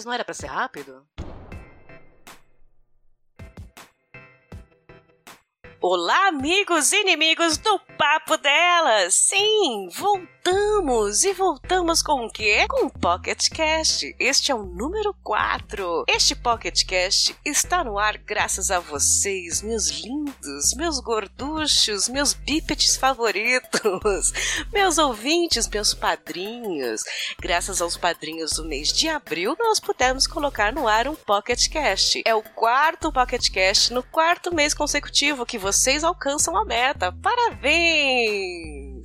Mas não era para ser rápido? Olá, amigos e inimigos do Papo Delas! Sim, voltamos! E voltamos com o quê? Com o Pocket Cast. Este é o número 4. Este Pocket Cast está no ar graças a vocês, meus lindos, meus gorduchos, meus bípedes favoritos, meus ouvintes, meus padrinhos. Graças aos padrinhos do mês de abril, nós pudemos colocar no ar um Pocket Cast. É o quarto Pocket Cast no quarto mês consecutivo que você vocês alcançam a meta. Parabéns!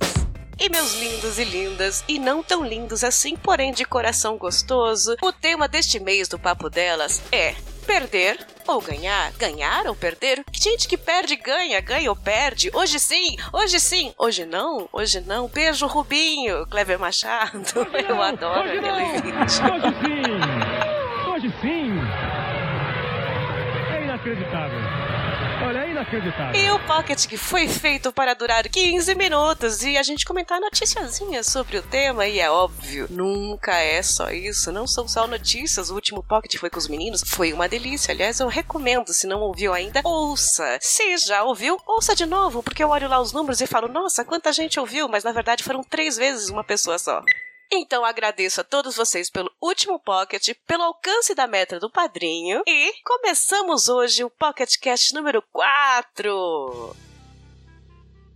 E meus lindos e lindas, e não tão lindos assim, porém de coração gostoso, o tema deste mês do Papo Delas é perder ou ganhar, ganhar ou perder. Gente que perde, ganha, ganha ou perde. Hoje sim, hoje sim, hoje não, hoje não. Beijo, Rubinho, Clever Machado. Hoje Eu adoro hoje não. Hoje sim! Hoje sim! É inacreditável. Olha, é inacreditável. E o Pocket que foi feito para durar 15 minutos e a gente comentar noticiazinhas sobre o tema, e é óbvio, nunca é só isso, não são só notícias. O último Pocket foi com os meninos, foi uma delícia. Aliás, eu recomendo, se não ouviu ainda, ouça. Se já ouviu, ouça de novo, porque eu olho lá os números e falo, nossa, quanta gente ouviu, mas na verdade foram três vezes uma pessoa só. Então agradeço a todos vocês pelo último Pocket, pelo alcance da meta do padrinho e começamos hoje o Pocket Cast número 4.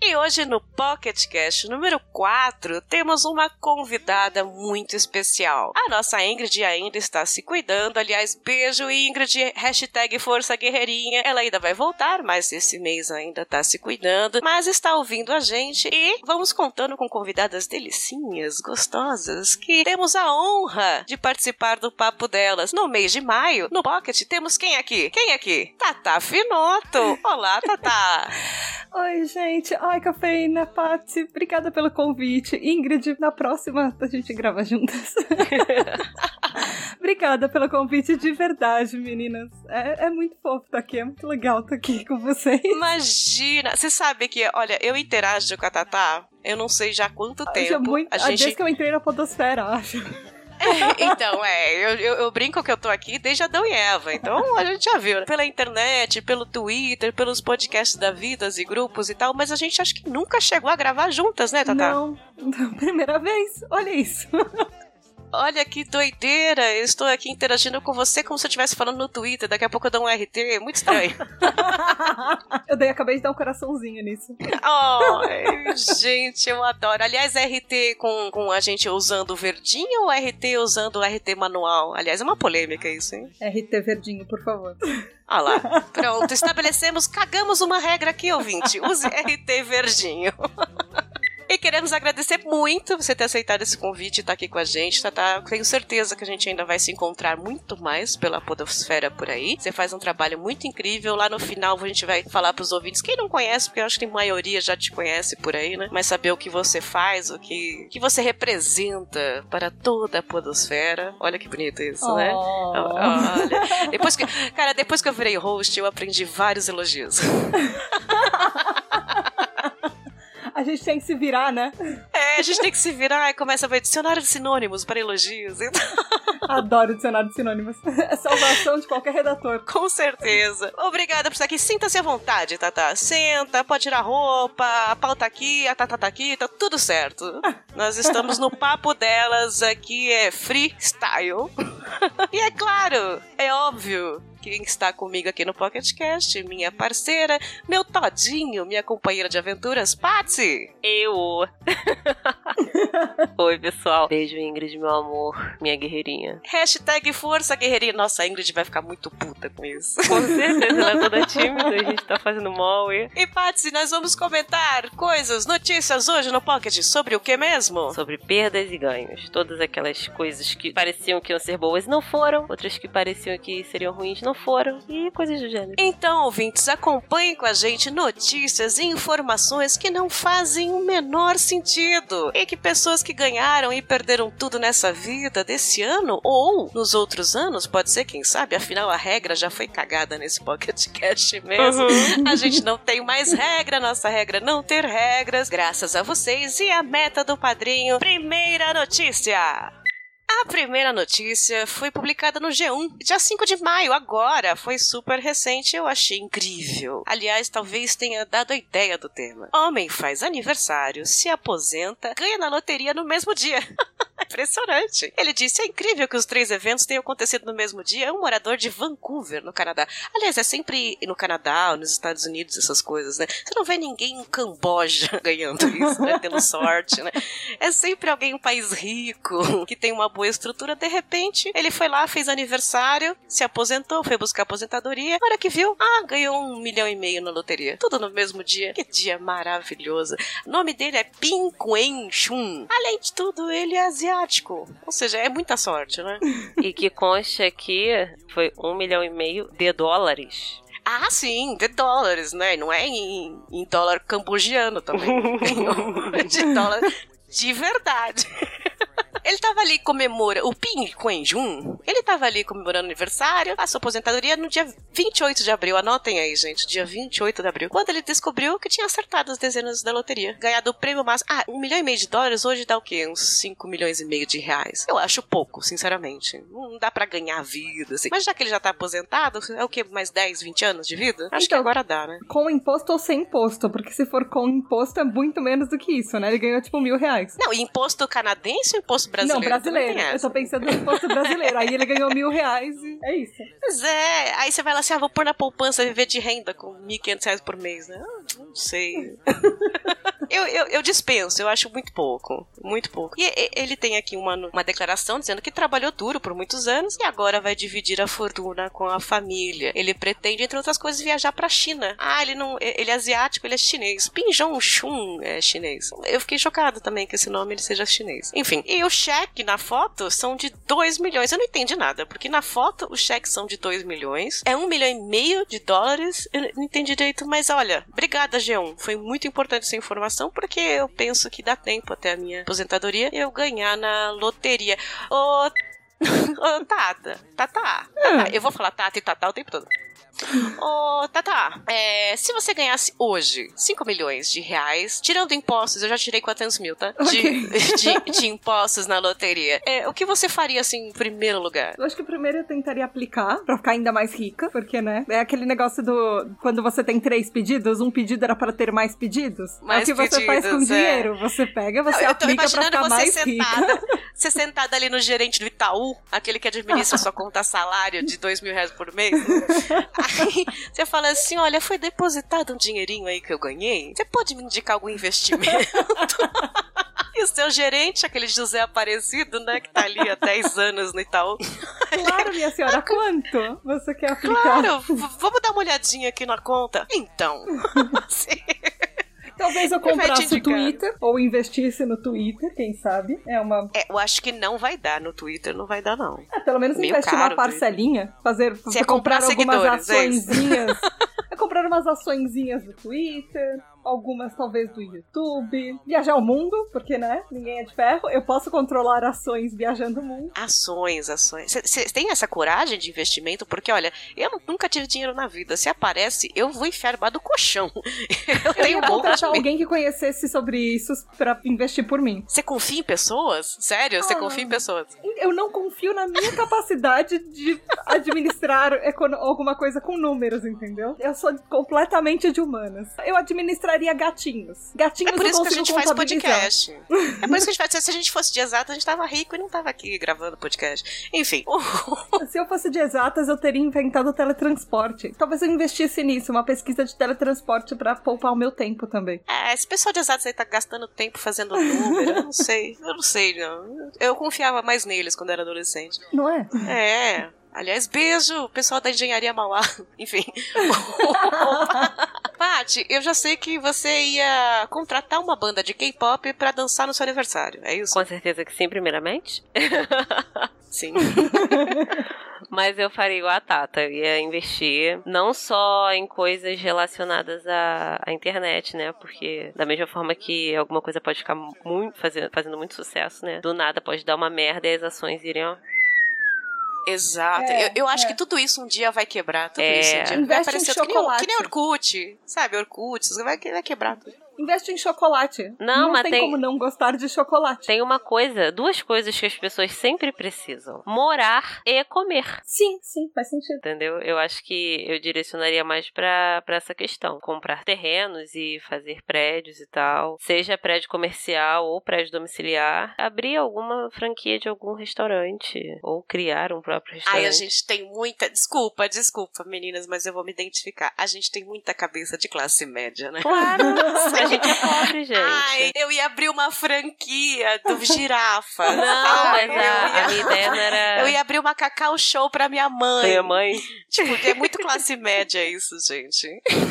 E hoje no Pocket Cast número 4 temos uma convidada muito especial. A nossa Ingrid ainda está se cuidando. Aliás, beijo Ingrid, hashtag Força Guerreirinha. Ela ainda vai voltar, mas esse mês ainda está se cuidando. Mas está ouvindo a gente e vamos contando com convidadas delicinhas, gostosas, que temos a honra de participar do papo delas. No mês de maio, no Pocket, temos quem aqui? Quem aqui? Tata Finoto. Olá, Tata. Oi, gente. Ai, cafeína, Paty. Obrigada pelo convite. Ingrid, na próxima a gente grava juntas. Obrigada pelo convite de verdade, meninas. É, é muito fofo estar aqui, é muito legal estar aqui com vocês. Imagina! Você sabe que, olha, eu interajo com a Tatá, eu não sei já há quanto tempo. Já muito, a gente... Desde que eu entrei na podosfera, acho. Então, é, eu, eu, eu, brinco que eu tô aqui desde Adão e Eva, então a gente já viu, né? Pela internet, pelo Twitter, pelos podcasts da Vidas e grupos e tal, mas a gente acho que nunca chegou a gravar juntas, né, Tatá? Não primeira vez, olha isso. Olha que doideira! Eu estou aqui interagindo com você como se eu estivesse falando no Twitter. Daqui a pouco eu dou um RT. É muito estranho. eu dei, acabei de dar um coraçãozinho nisso. Oh, gente, eu adoro. Aliás, RT com, com a gente usando o verdinho ou RT usando o RT manual? Aliás, é uma polêmica isso, hein? RT verdinho, por favor. Ah lá. Pronto, estabelecemos, cagamos uma regra aqui, ouvinte. Use RT verdinho. E queremos agradecer muito você ter aceitado esse convite e estar aqui com a gente. Tá, tá, tenho certeza que a gente ainda vai se encontrar muito mais pela podosfera por aí. Você faz um trabalho muito incrível. Lá no final a gente vai falar para os ouvintes. Quem não conhece, porque eu acho que a maioria já te conhece por aí, né? Mas saber o que você faz, o que, que você representa para toda a podosfera. Olha que bonito isso, oh. né? Olha. Depois que, cara, depois que eu virei host, eu aprendi vários elogios. A gente tem que se virar, né? É, a gente tem que se virar e começa a ver dicionário de sinônimos para elogios. Então... Adoro dicionário de sinônimos. É salvação de qualquer redator. Com certeza. Obrigada por estar aqui. Sinta-se à vontade, Tata. Senta, pode tirar roupa, a pau tá aqui, a Tata tá aqui, tá tudo certo. Nós estamos no papo delas, aqui é freestyle. E é claro, é óbvio, quem está comigo aqui no Pocket Cast, minha parceira, meu todinho, minha companheira de aventuras, Patsy. Eu. Oi, pessoal. Beijo, Ingrid, meu amor, minha guerreirinha. Hashtag Força Guerreirinha. Nossa, a Ingrid vai ficar muito puta com isso. Com certeza, ela é toda tímida, a gente tá fazendo mal. E... E Patsy, nós vamos comentar coisas, notícias hoje no Pocket sobre o que mesmo? Sobre perdas e ganhos. Todas aquelas coisas que pareciam que iam ser boas não foram, outras que pareciam que seriam ruins não foram, e coisas do gênero. Então, ouvintes, acompanhem com a gente notícias e informações que não fazem o menor sentido. E que pessoas que ganharam e perderam tudo nessa vida desse ano ou nos outros anos, pode ser, quem sabe, afinal a regra já foi cagada nesse Pocket Cast mesmo. A gente não tem mais regra, nossa regra é não ter regras, graças a vocês e a meta do padrinho. Primeira notícia! A primeira notícia foi publicada no G1, dia 5 de maio, agora. Foi super recente, eu achei incrível. Aliás, talvez tenha dado a ideia do tema. Homem faz aniversário, se aposenta, ganha na loteria no mesmo dia. Impressionante. Ele disse: é incrível que os três eventos tenham acontecido no mesmo dia. É um morador de Vancouver, no Canadá. Aliás, é sempre no Canadá, nos Estados Unidos, essas coisas, né? Você não vê ninguém em Camboja ganhando isso, né? Tendo sorte, né? É sempre alguém em um país rico, que tem uma boa estrutura. De repente, ele foi lá, fez aniversário, se aposentou, foi buscar aposentadoria. Na hora que viu, ah, ganhou um milhão e meio na loteria. Tudo no mesmo dia. Que dia maravilhoso. O nome dele é Pin Chun. Além de tudo, ele é asiático. Ou seja, é muita sorte, né? E que consta que foi um milhão e meio de dólares. Ah, sim, de dólares, né? Não é em, em dólar cambogiano também. de dólar de verdade. Ele tava ali comemorando. O Ping Quenjun, ele tava ali comemorando aniversário, a sua aposentadoria no dia 28 de abril. Anotem aí, gente. Dia 28 de abril. Quando ele descobriu que tinha acertado as dezenas da loteria. Ganhado o prêmio máximo. Ah, um milhão e meio de dólares hoje dá o quê? Uns 5 milhões e meio de reais. Eu acho pouco, sinceramente. Não dá pra ganhar vida, assim. Mas já que ele já tá aposentado, é o quê? Mais 10, 20 anos de vida? Acho que Então, agora dá, né? Com imposto ou sem imposto? Porque se for com imposto é muito menos do que isso, né? Ele ganhou tipo mil reais. Não, imposto canadense ou imposto brasileiro? Não, brasileiro. tem Eu tô pensando no imposto brasileiro. Aí ele ganhou mil reais e é isso. Pois é, aí você vai lá assim, ah, vou pôr na poupança viver de renda com 1.500 reais por mês, né? Ah, não sei. eu, eu, eu dispenso, eu acho muito pouco. Muito pouco. E ele tem aqui uma, uma declaração dizendo que trabalhou duro por muitos anos e agora vai dividir a fortuna com a família. Ele pretende, entre outras coisas, viajar pra China. Ah, ele não. Ele é asiático, ele é chinês. Pinjong Chun é chinês. Eu fiquei chocada também que esse nome ele seja chinês. Enfim, e o cheque na foto são de 2 milhões. Eu não entendi nada, porque na foto os cheques são de 2 milhões. É um milhão e meio de dólares. Eu não entendi direito, mas olha, obrigada, G1. Foi muito importante essa informação, porque eu penso que dá tempo até a minha aposentadoria eu ganhar na loteria. Ô. Ô, Tata, Tata, Tata, eu vou falar Tata e Tata o tempo todo. Ô, Tata, é, se você ganhasse hoje 5 milhões de reais, tirando impostos, eu já tirei 400 mil, tá? De, de, de impostos na loteria. É, o que você faria, assim, em primeiro lugar? Eu acho que primeiro eu tentaria aplicar pra ficar ainda mais rica, porque, né? É aquele negócio do. Quando você tem três pedidos, um pedido era para ter mais pedidos. Mais é o que você faz com pedidos, é. dinheiro. Você pega, você tô aplica pra ficar você mais rica. sentada, você sentada ali no gerente do Itaú, aquele que administra sua conta salário de dois mil reais por mês. Aí você fala assim: olha, foi depositado um dinheirinho aí que eu ganhei. Você pode me indicar algum investimento? E o seu gerente, aquele José Aparecido, né, que tá ali há 10 anos no Itaú. Claro, minha senhora, quanto você quer aplicar? Claro, vamos dar uma olhadinha aqui na conta. Então, assim, Talvez eu comprasse o. Twitter, ou investisse no Twitter, quem sabe. É uma. é, eu acho que não vai dar no Twitter, não vai dar não. É, pelo menos Meio investir uma parcelinha, fazer Você ia comprar, comprar algumas é açõezinhas. é comprar umas açõezinhas do Twitter, algumas talvez do YouTube, viajar o mundo, porque né, ninguém é de ferro. Eu posso controlar ações viajando o mundo. Ações, ações. Você tem essa coragem de investimento? Porque, olha, eu nunca tive dinheiro na vida. Se aparece, eu vou enfiar debaixo do colchão. Eu Eu tenho medo. alguém que conhecesse sobre isso pra investir por mim. Você confia em pessoas? Sério? Você Ah. confia em pessoas? Eu não confio na minha capacidade de administrar alguma coisa com números, entendeu? Eu sou completamente de humanas. Eu administraria compraria gatinhos. Gatinhos É por isso que a gente faz podcast. É por isso que a gente faz. Se a gente fosse de exato, a gente tava rico e não tava aqui gravando podcast. Enfim. Se eu fosse de exatas, eu teria inventado o teletransporte. Talvez eu investisse nisso, uma pesquisa de teletransporte pra poupar o meu tempo também. É, esse pessoal de exatos aí tá gastando tempo fazendo número. Eu não sei. Eu não sei, não. Eu confiava mais neles quando era adolescente. Não é? É. Aliás, beijo, pessoal da engenharia Mauá. Enfim. Paty, eu já sei que você ia contratar uma banda de K-pop pra dançar no seu aniversário. É isso? Com certeza que sim, primeiramente. Sim. Mas eu faria igual a Tata. Eu ia investir não só em coisas relacionadas à, à internet, né? Porque da mesma forma que alguma coisa pode ficar muito fazendo, fazendo muito sucesso, né? Do nada pode dar uma merda e as ações iriam. Exato. É, eu eu acho é. que tudo isso um dia vai quebrar. Tudo É. isso um dia vai Investe aparecer que nem, que nem Orkut. Sabe, Orkut. Vai, vai quebrar tudo. Investe em chocolate. Não, mas tem, tem- como não gostar de chocolate. Tem uma coisa, duas coisas que as pessoas sempre precisam: morar e comer. Sim, sim, faz sentido. Entendeu? Eu acho que eu direcionaria mais pra pra essa questão. Comprar terrenos e fazer prédios e tal. Seja prédio comercial ou prédio domiciliar. Abrir alguma franquia de algum restaurante. Ou criar um próprio restaurante. Ai, a gente tem muita. Desculpa, desculpa, meninas, mas eu vou me identificar. A gente tem muita cabeça de classe média, né? Claro! gente é pobre, gente. Ai, eu ia abrir uma franquia do girafa. Não, mas a, ia- a minha ideia não era. Eu ia abrir uma cacau show pra minha mãe. Minha mãe. Tipo, é muito classe média isso, gente.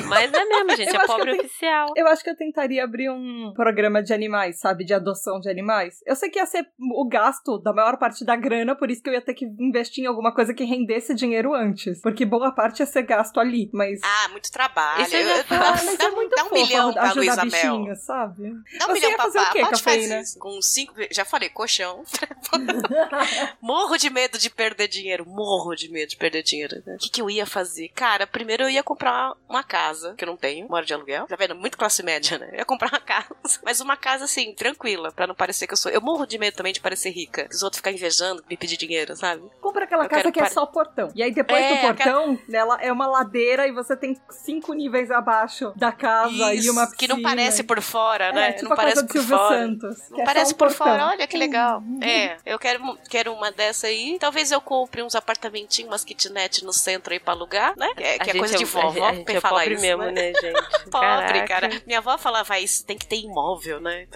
Mas é mesmo, gente. Eu É pobre eu tenho- oficial. Eu acho que eu tentaria abrir um programa de animais, sabe? De adoção de animais. Eu sei que ia ser o gasto da maior parte da grana, por isso que eu ia ter que investir em alguma coisa que rendesse dinheiro antes. Porque boa parte ia ser gasto ali. Mas. Ah, muito trabalho. Isso eu já Eu- eu- faço. Ah, mas dá, é muito dá um fofo milhão pra ajudar Luísa Mel. sabe? Dá um Você milhão ia fazer o pá. quê, Pode fazer cafeína? isso. Com cinco. Já falei, colchão. morro de medo de perder dinheiro. Morro de medo de perder dinheiro. né? O que, que eu ia fazer? Cara, primeiro eu ia comprar uma casa, que eu não tenho, moro de aluguel. Tá vendo? Muito classe média, né? Eu ia comprar uma casa. Mas uma casa, assim, tranquila, pra não parecer que eu sou. Eu morro de medo também de parecer rica. Que os outros ficam invejando, me pedir dinheiro, sabe? Compra aquela Eu casa que é par- só portão. E aí depois É, do portão, ela é uma ladeira e você tem cinco níveis abaixo da casa e Isso, uma piscina. que não parece por fora, É, né? tipo não a parece por Silvio fora. Santos. que Não é parece um por portão. fora, olha que legal. É, eu quero, quero uma dessa aí. Talvez eu compre uns apartamentinhos, umas kitnet no centro aí pra alugar, né? Que é, que A é coisa gente de é- vovó A gente é falar pobre isso, mesmo, né? né, gente? Pobre, Caraca. cara. Minha avó falava isso, tem que ter imóvel, né?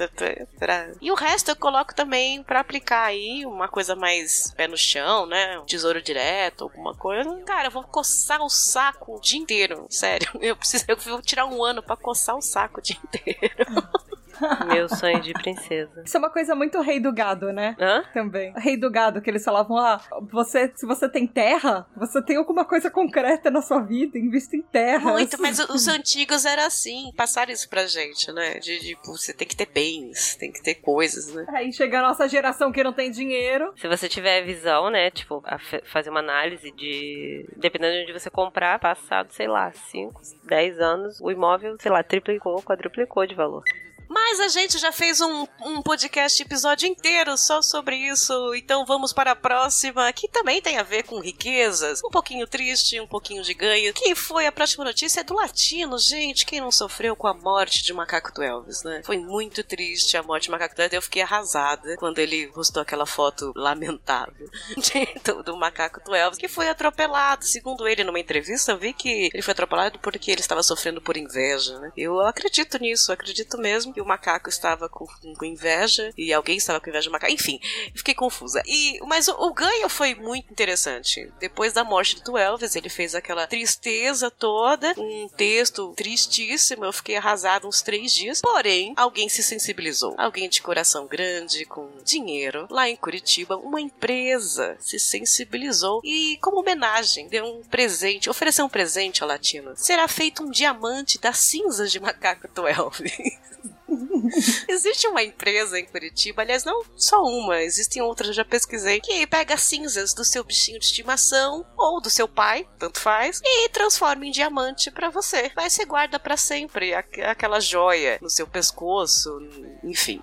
E o resto eu coloco também pra aplicar aí uma coisa mais pé no chão, né? Um tesouro direto, alguma coisa. Cara, eu vou coçar o saco o dia inteiro. Sério. Eu preciso eu vou tirar um ano pra coçar o saco o dia inteiro. Meu sonho de princesa. Isso é uma coisa muito rei do gado, né? Hã? Também. Rei do gado, que eles falavam, ah, você, se você tem terra, você tem alguma coisa concreta na sua vida, invista em terra. Muito, mas os antigos era assim, passaram isso pra gente, né? De tipo, você tem que ter bens, tem que ter coisas, né? Aí chega a nossa geração que não tem dinheiro. Se você tiver visão, né, tipo, fazer uma análise de. Dependendo de onde você comprar, passado, sei lá, 5, 10 anos, o imóvel, sei lá, triplicou, quadruplicou de valor. Mas a gente já fez um, um podcast episódio inteiro só sobre isso, então vamos para a próxima, que também tem a ver com riquezas. Um pouquinho triste, um pouquinho de ganho. Que foi a próxima notícia do latino, gente. Quem não sofreu com a morte de Macaco do Elvis, né? Foi muito triste a morte de Macaco do Elvis. Eu fiquei arrasada quando ele postou aquela foto lamentável do, do Macaco do Elvis, que foi atropelado. Segundo ele, numa entrevista, eu vi que ele foi atropelado porque ele estava sofrendo por inveja, né? Eu acredito nisso, acredito mesmo que o macaco estava com, com inveja e alguém estava com inveja do macaco. Enfim, fiquei confusa. E, mas o, o ganho foi muito interessante. Depois da morte do Elvis, ele fez aquela tristeza toda, um texto tristíssimo. Eu fiquei arrasada uns três dias. Porém, alguém se sensibilizou. Alguém de coração grande, com dinheiro, lá em Curitiba, uma empresa se sensibilizou e, como homenagem, deu um presente, ofereceu um presente ao latino. Será feito um diamante das cinzas de macaco do Elvis. Existe uma empresa em Curitiba, aliás, não só uma, existem outras, eu já pesquisei, que pega cinzas do seu bichinho de estimação ou do seu pai, tanto faz, e transforma em diamante pra você. Vai você guarda pra sempre aqu- aquela joia no seu pescoço, enfim.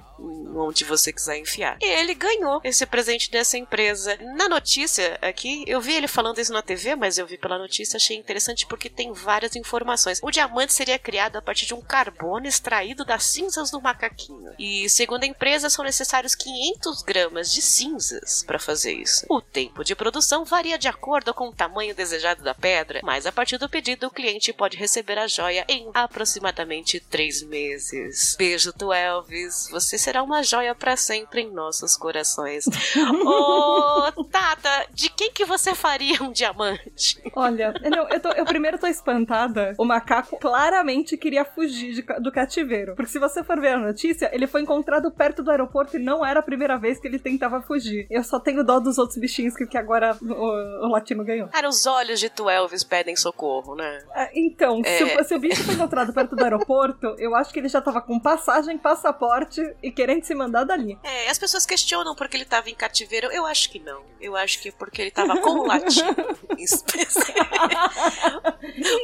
onde você quiser enfiar. E ele ganhou esse presente dessa empresa. Na notícia aqui, eu vi ele falando isso na TV, mas eu vi pela notícia, achei interessante porque tem várias informações. O diamante seria criado a partir de um carbono extraído das cinzas do macaquinho. E segundo a empresa, são necessários 500 gramas de cinzas para fazer isso. O tempo de produção varia de acordo com o tamanho desejado da pedra, mas a partir do pedido, o cliente pode receber a joia em aproximadamente três meses. Beijo, tu Elvis. Você será uma joia para sempre em nossos corações. Ô, Tata, de quem que você faria um diamante? Olha, não, eu, tô, eu primeiro tô espantada. O macaco claramente queria fugir de, do cativeiro. Porque se você for ver a notícia, ele foi encontrado perto do aeroporto e não era a primeira vez que ele tentava fugir. Eu só tenho dó dos outros bichinhos que, que agora o, o latino ganhou. Cara, os olhos de tu Elvis pedem socorro, né? É, então, é... se, o, se, o bicho foi encontrado perto do aeroporto, eu acho que ele já tava com passagem, passaporte e querendo se mandar dali. É, as pessoas questionam porque ele tava em cativeiro. Eu acho que não. Eu acho que é porque ele tava com o latino.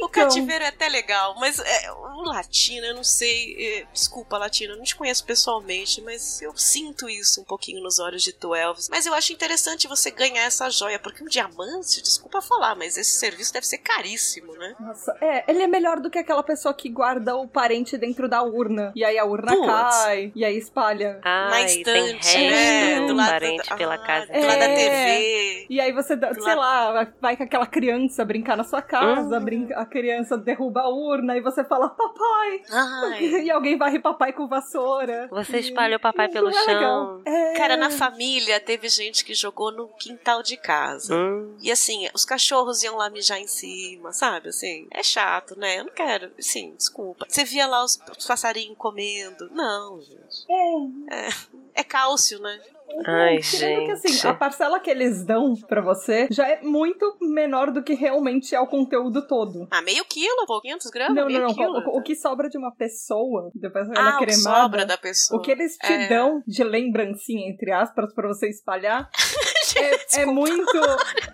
o cativeiro é até legal, mas é, o latino, eu não sei. É, desculpa, latino, eu não te conheço pessoalmente, mas eu sinto isso um pouquinho nos olhos de tu Elvis. Mas eu acho interessante você ganhar essa joia, porque um diamante, desculpa falar, mas esse serviço deve ser caríssimo, né? Nossa, é, ele é melhor do que aquela pessoa que guarda o parente dentro da urna. E aí a urna Puts. cai, e aí espalha. Ah, Na estante, né? Do lado parente da, pela ah, casa. Do lado da TV. E aí você, sei lado... lá, vai com aquela criança brincar na sua casa, hum. brinca, a criança derruba a urna e você fala, papai! Ai. e alguém varre papai com vassoura. Você espalha o papai pelo é chão. É. Cara, na família teve gente que jogou no quintal de casa. Hum. E assim, os cachorros iam lá mijar em cima, sabe? Assim, é chato, né? Eu não quero. Sim, desculpa. Você via lá os, os passarinhos comendo. Não, gente. É. É, é cálcio, né? Ai, gente. que assim, a parcela que eles dão para você já é muito menor do que realmente é o conteúdo todo. Ah, meio quilo, pô, 500 gramas? Não, não, não. O, o, que sobra de uma pessoa, depois ela ah, cremada. O sobra da pessoa. O que eles te é... dão de lembrancinha, entre aspas, para você espalhar. é, é, muito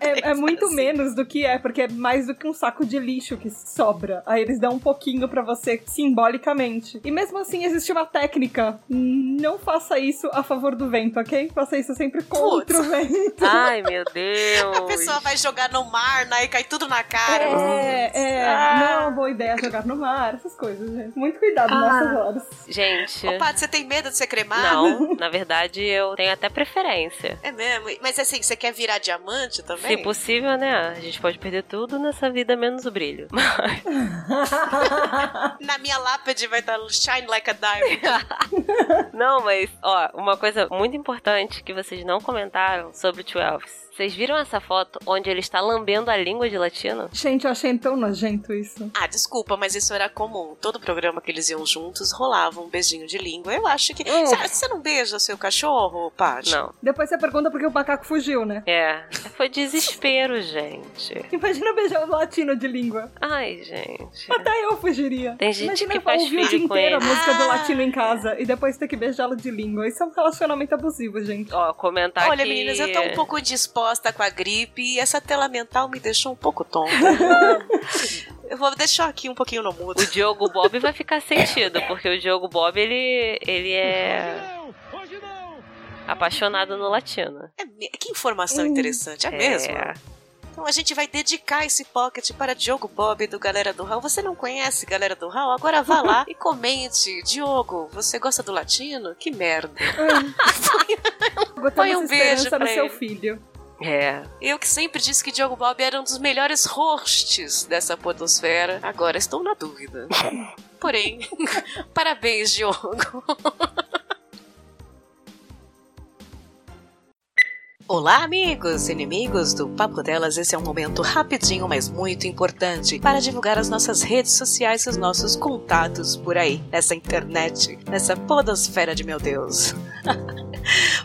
é, é, muito menos do que é, porque é mais do que um saco de lixo que sobra. Aí eles dão um pouquinho para você simbolicamente. E mesmo assim existe uma técnica. Não faça isso a favor do vento, ok? Faça isso sempre contra Putz. o vento. Ai, meu Deus. A pessoa vai jogar no mar, né? E cai tudo na cara. É, é. Ah. Não é uma boa ideia jogar no mar, essas coisas, gente. Muito cuidado ah. nessas horas. Gente. Opa, você tem medo de ser cremado? Não, na verdade eu tenho até preferência. É mesmo? Mas assim, você quer virar diamante também? Se possível, né? A gente pode perder tudo nessa vida, menos o brilho. na minha lápide vai estar shine like a diamond. Não, mas, ó, uma coisa muito importante que vocês não comentaram sobre o 12 vocês viram essa foto onde ele está lambendo a língua de latino? Gente, eu achei tão nojento isso. Ah, desculpa, mas isso era comum. Todo programa que eles iam juntos rolava um beijinho de língua. Eu acho que. Hum. Você não beija seu cachorro, Paty? Não. Depois você pergunta porque o macaco fugiu, né? É. Foi desespero, gente. Imagina beijar o latino de língua. Ai, gente. Até eu fugiria. Tem gente Imagina que faz ouvir o dia inteiro ele. a música do latino em casa e depois ter que beijá-lo de língua. Isso é um relacionamento abusivo, gente. Ó, comentar Olha, que... meninas, eu tô um pouco disposta com a gripe e essa tela mental me deixou um pouco tonta. Eu vou deixar aqui um pouquinho no mudo. O Diogo Bob vai ficar sentido, porque o Diogo Bob, ele, ele é apaixonado no latino. É, que informação interessante, é, é mesmo? Então a gente vai dedicar esse pocket para Diogo Bob do Galera do Hall. Você não conhece Galera do Hall? Agora vá lá e comente. Diogo, você gosta do latino? Que merda. Põe um beijo para seu filho. É. Eu que sempre disse que Diogo Bob era um dos melhores hosts dessa podosfera, agora estou na dúvida. Porém, parabéns, Diogo. Olá, amigos e inimigos do Papo Delas. Esse é um momento rapidinho, mas muito importante para divulgar as nossas redes sociais e os nossos contatos por aí, nessa internet, nessa podosfera de meu Deus.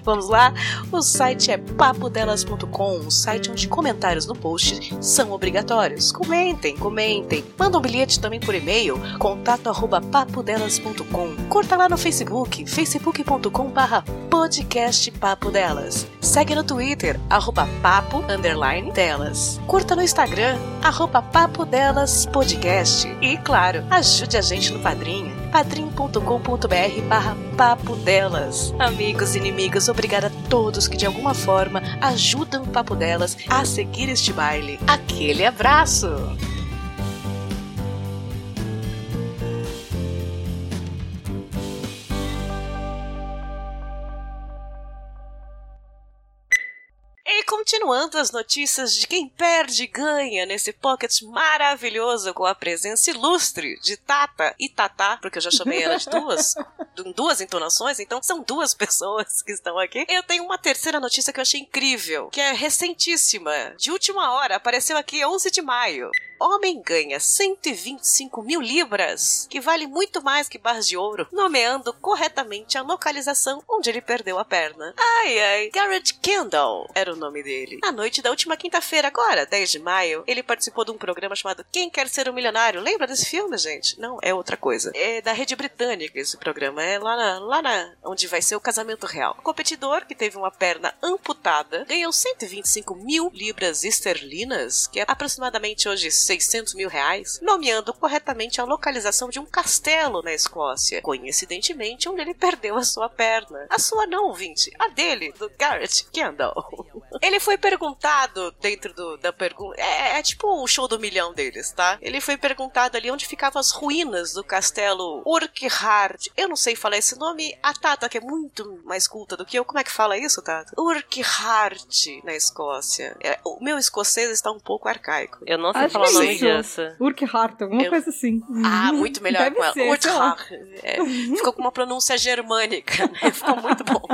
Vamos lá? O site é papodelas.com, um site onde comentários no post são obrigatórios. Comentem, comentem. Manda um bilhete também por e-mail, contato@papodelas.com. Curta lá no Facebook, facebook.com barra podcast Papo Delas. Segue no Twitter, arroba papo, underline, delas. Curta no Instagram, arroba papo delas podcast. E, claro, ajude a gente no padrinho padrim.com.br barra papo delas. Amigos e inimigos, obrigada a todos que de alguma forma ajudam o Papo Delas a seguir este baile. Aquele abraço! E continuando as notícias de quem perde ganha nesse pocket maravilhoso com a presença ilustre de Tata e Tatá, porque eu já chamei ela de duas, duas entonações, então são duas pessoas que estão aqui. Eu tenho uma terceira notícia que eu achei incrível, que é recentíssima, de última hora, apareceu aqui 11 de maio. Homem ganha 125 mil libras, que vale muito mais que barras de ouro, nomeando corretamente a localização onde ele perdeu a perna. Ai ai, Garrett Kendall era o nome dele. Na noite da última quinta-feira, agora, 10 de maio, ele participou de um programa chamado Quem Quer Ser um Milionário. Lembra desse filme, gente? Não, é outra coisa. É da rede britânica esse programa. É lá na, lá na onde vai ser o casamento real. O competidor, que teve uma perna amputada, ganhou 125 mil libras esterlinas, que é aproximadamente hoje 600 mil reais, nomeando corretamente a localização de um castelo na Escócia, coincidentemente onde ele perdeu a sua perna. A sua não, ouvinte, a dele, do Garrett Kendall. Ele foi perguntado dentro do, da pergunta. É, é, tipo o show do milhão deles, tá? Ele foi perguntado ali onde ficavam as ruínas do castelo Urquhart. Eu não sei falar esse nome. A Tata, que é muito mais culta do que eu, como é que fala isso, Tata? Urquhart, na Escócia. É, o meu escocês está um pouco arcaico. Eu não sei Acho falar o disso. Urquhart, alguma Eu- coisa assim. Ah, Uhum. muito melhor Deve com ela. ser, sei. É, ficou com uma pronúncia germânica. né? Ficou muito bom.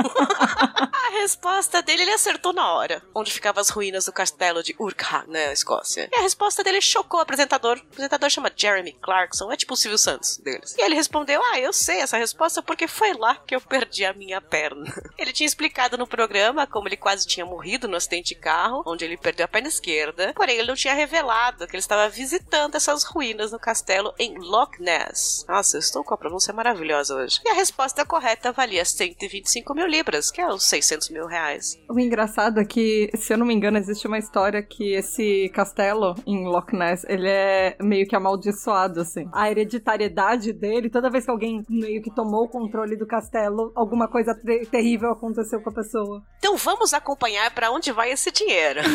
a resposta dele, ele acertou na hora. Onde ficavam as ruínas do castelo de Urquhart, na Escócia. E a resposta dele chocou o apresentador. O apresentador chama Jeremy Clarkson. É tipo o Silvio Santos deles. E ele respondeu, ah, eu sei essa resposta porque foi lá que eu perdi a minha perna. Ele tinha explicado no programa como ele quase tinha morrido no acidente de carro, onde ele perdeu a perna esquerda. Porém, ele não tinha revelado que ele estava visitando essas ruínas no castelo em Loch Ness. Nossa, eu estou com a pronúncia maravilhosa hoje. E a resposta correta valia 125 mil libras, que é os 600 mil reais. O engraçado é que, se eu não me engano, existe uma história que esse castelo em Loch Ness, ele é meio que amaldiçoado, assim. A hereditariedade dele, toda vez que alguém meio que tomou o controle do castelo, alguma coisa ter- terrível aconteceu com a pessoa. Então vamos acompanhar para onde vai esse dinheiro.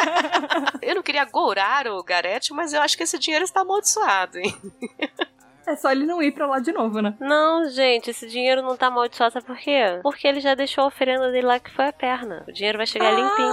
eu não queria gourar o Garete, mas eu acho que esse dinheiro está amaldiçoado, hein? É só ele não ir pra lá de novo, né? Não, gente, esse dinheiro não tá amaldiçoado, sabe por quê? Porque ele já deixou a oferenda dele lá que foi a perna. O dinheiro vai chegar limpinho.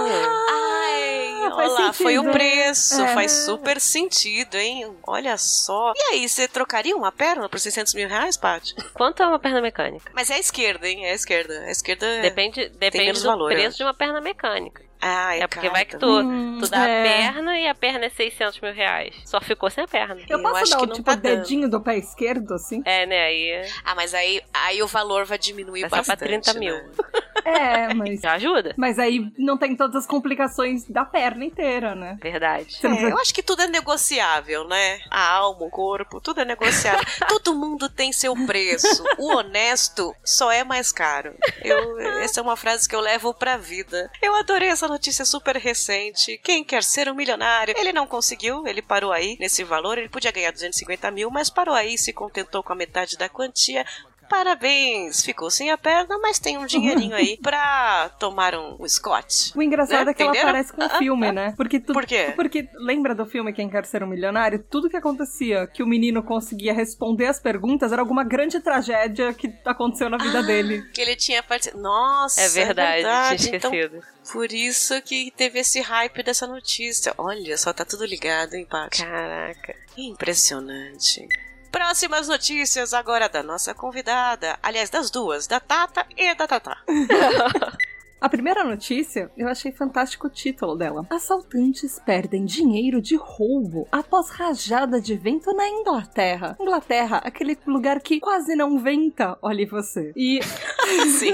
Ai, Ah, olha lá, foi o né? preço, É. faz super sentido, hein? Olha só. E aí, você trocaria uma perna por 600 mil reais, Paty? Quanto é uma perna mecânica? Mas é a esquerda, hein? É a esquerda. A esquerda é... Depende, depende menos do valor, preço acho. de uma perna mecânica. Ai, É porque cara, vai que tu, Hum, tu dá é. a perna e a perna é 600 mil reais. Só ficou sem a perna. Eu Eu posso acho dar o tipo tá dedinho do pé esquerdo, assim? É, né? Aí Ah, mas aí, aí o valor vai diminuir vai ser pra bastante, 30 mil. né? É, mas. Já ajuda? Mas aí não tem todas as complicações da perna inteira, né? Verdade. É, eu acho que tudo é negociável, né? A alma, o corpo, tudo é negociável. Todo mundo tem seu preço. O honesto só é mais caro. Eu, essa é uma frase que eu levo pra vida. Eu adorei essa notícia super recente. Quem quer ser um milionário? Ele não conseguiu, ele parou aí nesse valor. Ele podia ganhar 250 mil, mas parou aí, se contentou com a metade da quantia. Parabéns! Ficou sem a perna, mas tem um dinheirinho aí pra tomar um, um Scott. O engraçado Né? é que ela Entenderam? aparece com o filme, né? Porque tudo. Por quê? Porque lembra do filme Quem Quer Ser um Milionário? Tudo que acontecia que o menino conseguia responder as perguntas era alguma grande tragédia que aconteceu na vida dele. Que ele tinha participado. Nossa, É verdade, tinha Então, esquecido. por isso que teve esse hype dessa notícia. Olha, só tá tudo ligado, hein, Paty? Caraca. Impressionante. Próximas notícias agora da nossa convidada. Aliás, das duas, da Tata e da Tatá. A primeira notícia, eu achei fantástico o título dela. Assaltantes perdem dinheiro de roubo após rajada de vento na Inglaterra. Inglaterra, aquele lugar que quase não venta, olhe você. E Sim.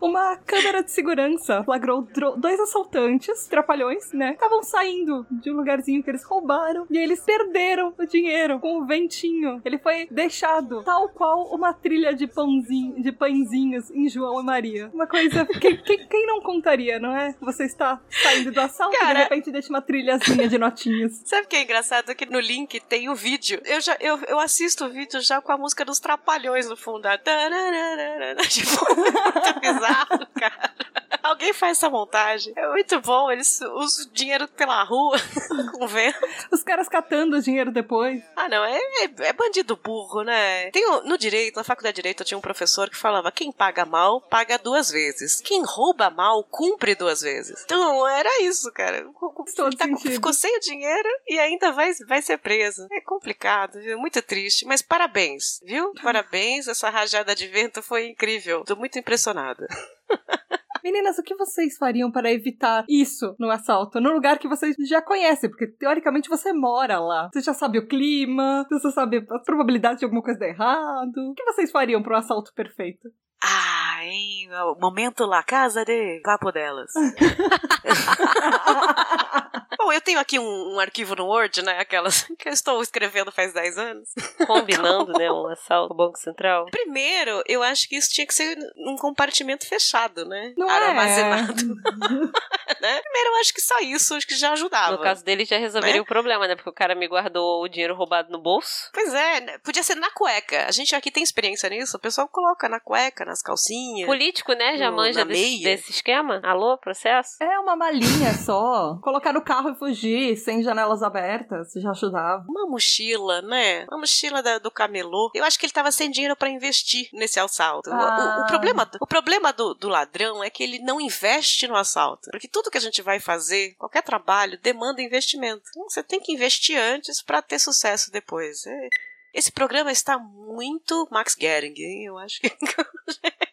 Uma câmera de segurança flagrou dois assaltantes, trapalhões, né? Estavam saindo de um lugarzinho que eles roubaram e eles perderam o dinheiro com o ventinho. Ele foi deixado tal qual uma trilha de pãozinho, de pãezinhos em João e Maria. Uma coisa que, que- quem não contaria, não é? Você está saindo do assalto e Cara. de repente deixa uma trilhazinha de notinhas. Sabe o que é engraçado? Que no link tem o vídeo. Eu já eu, eu assisto o vídeo já com a música dos Trapalhões no fundo. Tipo, muito bizarro, cara. Alguém faz essa montagem. É muito bom. Eles usam dinheiro pela rua com vento. Os caras catando o dinheiro depois. Ah, não. É, é, é bandido burro, né? Tem, no direito, na faculdade de direito, eu tinha um professor que falava: quem paga mal, paga duas vezes. Quem rouba mal, cumpre duas vezes. Então, era isso, cara. Tá ficou sem o dinheiro e ainda vai, vai ser preso. É complicado, viu? Muito triste. Mas parabéns, viu? Parabéns. Essa rajada de vento foi incrível. Tô muito impressionada. Meninas, o que vocês fariam para evitar isso no assalto? No lugar que vocês já conhecem, porque teoricamente você mora lá. Você já sabe o clima, você sabe a probabilidade de alguma coisa dar errado. O que vocês fariam para um assalto perfeito? Ah, hein? Momento lá, casa de papo delas. Bom, eu tenho aqui um, um arquivo no Word, né? Aquelas que eu estou escrevendo faz 10 anos. Combinando, né? Um assalto ao Banco Central. Primeiro, eu acho que isso tinha que ser num compartimento fechado, né? Não é? Armazenado. né? Primeiro, eu acho que só isso, acho que já ajudava. No caso dele, já resolveria Né? o problema, né? Porque o cara me guardou o dinheiro roubado no bolso. Pois é, né? podia ser na cueca. A gente aqui tem experiência nisso. O pessoal coloca na cueca, nas calcinhas. Político, né? Já No- manja desse, desse esquema. Alô, processo? É uma malinha só. Colocar no carro e fugir, sem janelas abertas, já ajudava. Uma mochila, né? Uma mochila da- do camelô. Eu acho que ele tava sem dinheiro pra investir nesse assalto. O- O, Ah. o problema, do- o problema do, do ladrão é que ele não investe no assalto. Porque tudo que a gente vai fazer, qualquer trabalho, demanda investimento. Então, você tem que investir antes pra ter sucesso depois. É- Esse programa está muito Max Gering, hein? Eu acho que,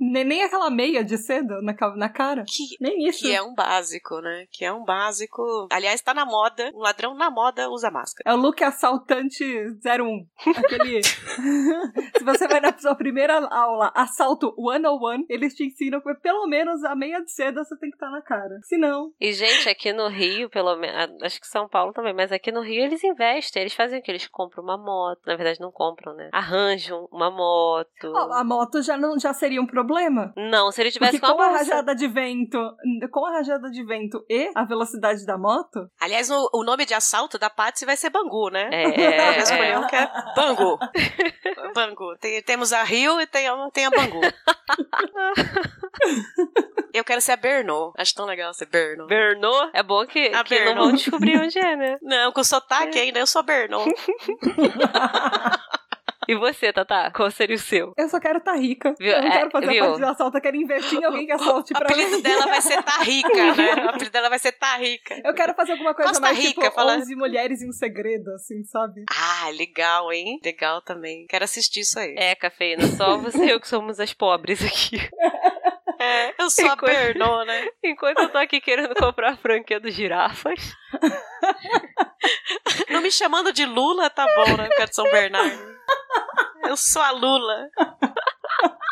Nem, nem aquela meia de seda na, na cara. que, Nem isso. que é um básico, né? Que é um básico. Aliás, tá na moda. Um ladrão na moda usa máscara. É o look assaltante 01. Aquele. Se você vai na sua primeira aula, assalto 101, eles te ensinam que pelo menos a meia de seda você tem que estar na cara. Se não. E, gente, aqui no Rio, pelo menos. Acho que São Paulo também, mas aqui no Rio eles investem. Eles fazem o que? Eles compram uma moto. Na verdade, não compram, né? Arranjam uma moto. ó, a moto já, não, já seria um problema. Não, se ele tivesse Porque com a com a rajada de vento, com a rajada de vento e a velocidade da moto, Aliás, o, o nome de assalto da Patsy vai ser Bangu, né? É, escolheu é. um que é Bangu. Bangu. Tem- temos a Rio e tem a, tem a Bangu. Eu quero ser a Bernou. Acho tão legal ser Bernou. Bernou? É bom que, A que não Bernou. vão descobrir onde é, né? Não, com sotaque ainda, eu sou Bernou. E você, Tata? Qual seria o seu? eu só quero estar rica. Viu? Eu não É, quero fazer viu? a parte do assalto, eu quero investir em alguém que assalte O pra apelido mim. dela vai ser Tá Rica, né? O apelido dela vai ser Tá Rica. Eu quero fazer alguma coisa Costa mais Rica, tipo fala- 11 mulheres em um segredo, assim, sabe? Ah, legal, hein? Legal também. Quero assistir isso aí. É, cafeína, só você e eu que somos as pobres aqui. É, eu sou a Enquanto- Bernou, né? Enquanto eu tô aqui querendo comprar a franquia dos girafas. Não me chamando de Lula, tá bom, né? Porque é de São Bernardo. Eu sou a Lula.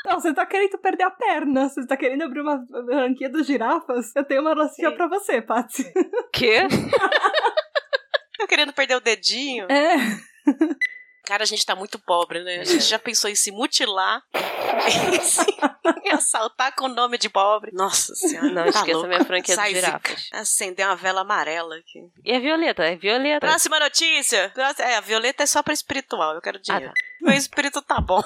Não, você tá querendo perder a perna, você tá querendo abrir uma franquia dos girafas. Eu tenho uma notícia pra você, Patsy. Quê? Tô querendo perder o dedinho. É. Cara, a gente tá muito pobre, né? A gente já pensou em se mutilar, em se- em assaltar com o nome de pobre. Nossa senhora. Não, tá esqueça louco. minha franquia Sai, dos girafas. Acender uma vela amarela aqui. E a Violeta? É Violeta. Próxima notícia. É, a Violeta é só pra espiritual. Eu quero dinheiro. Ah, Meu espírito tá bom.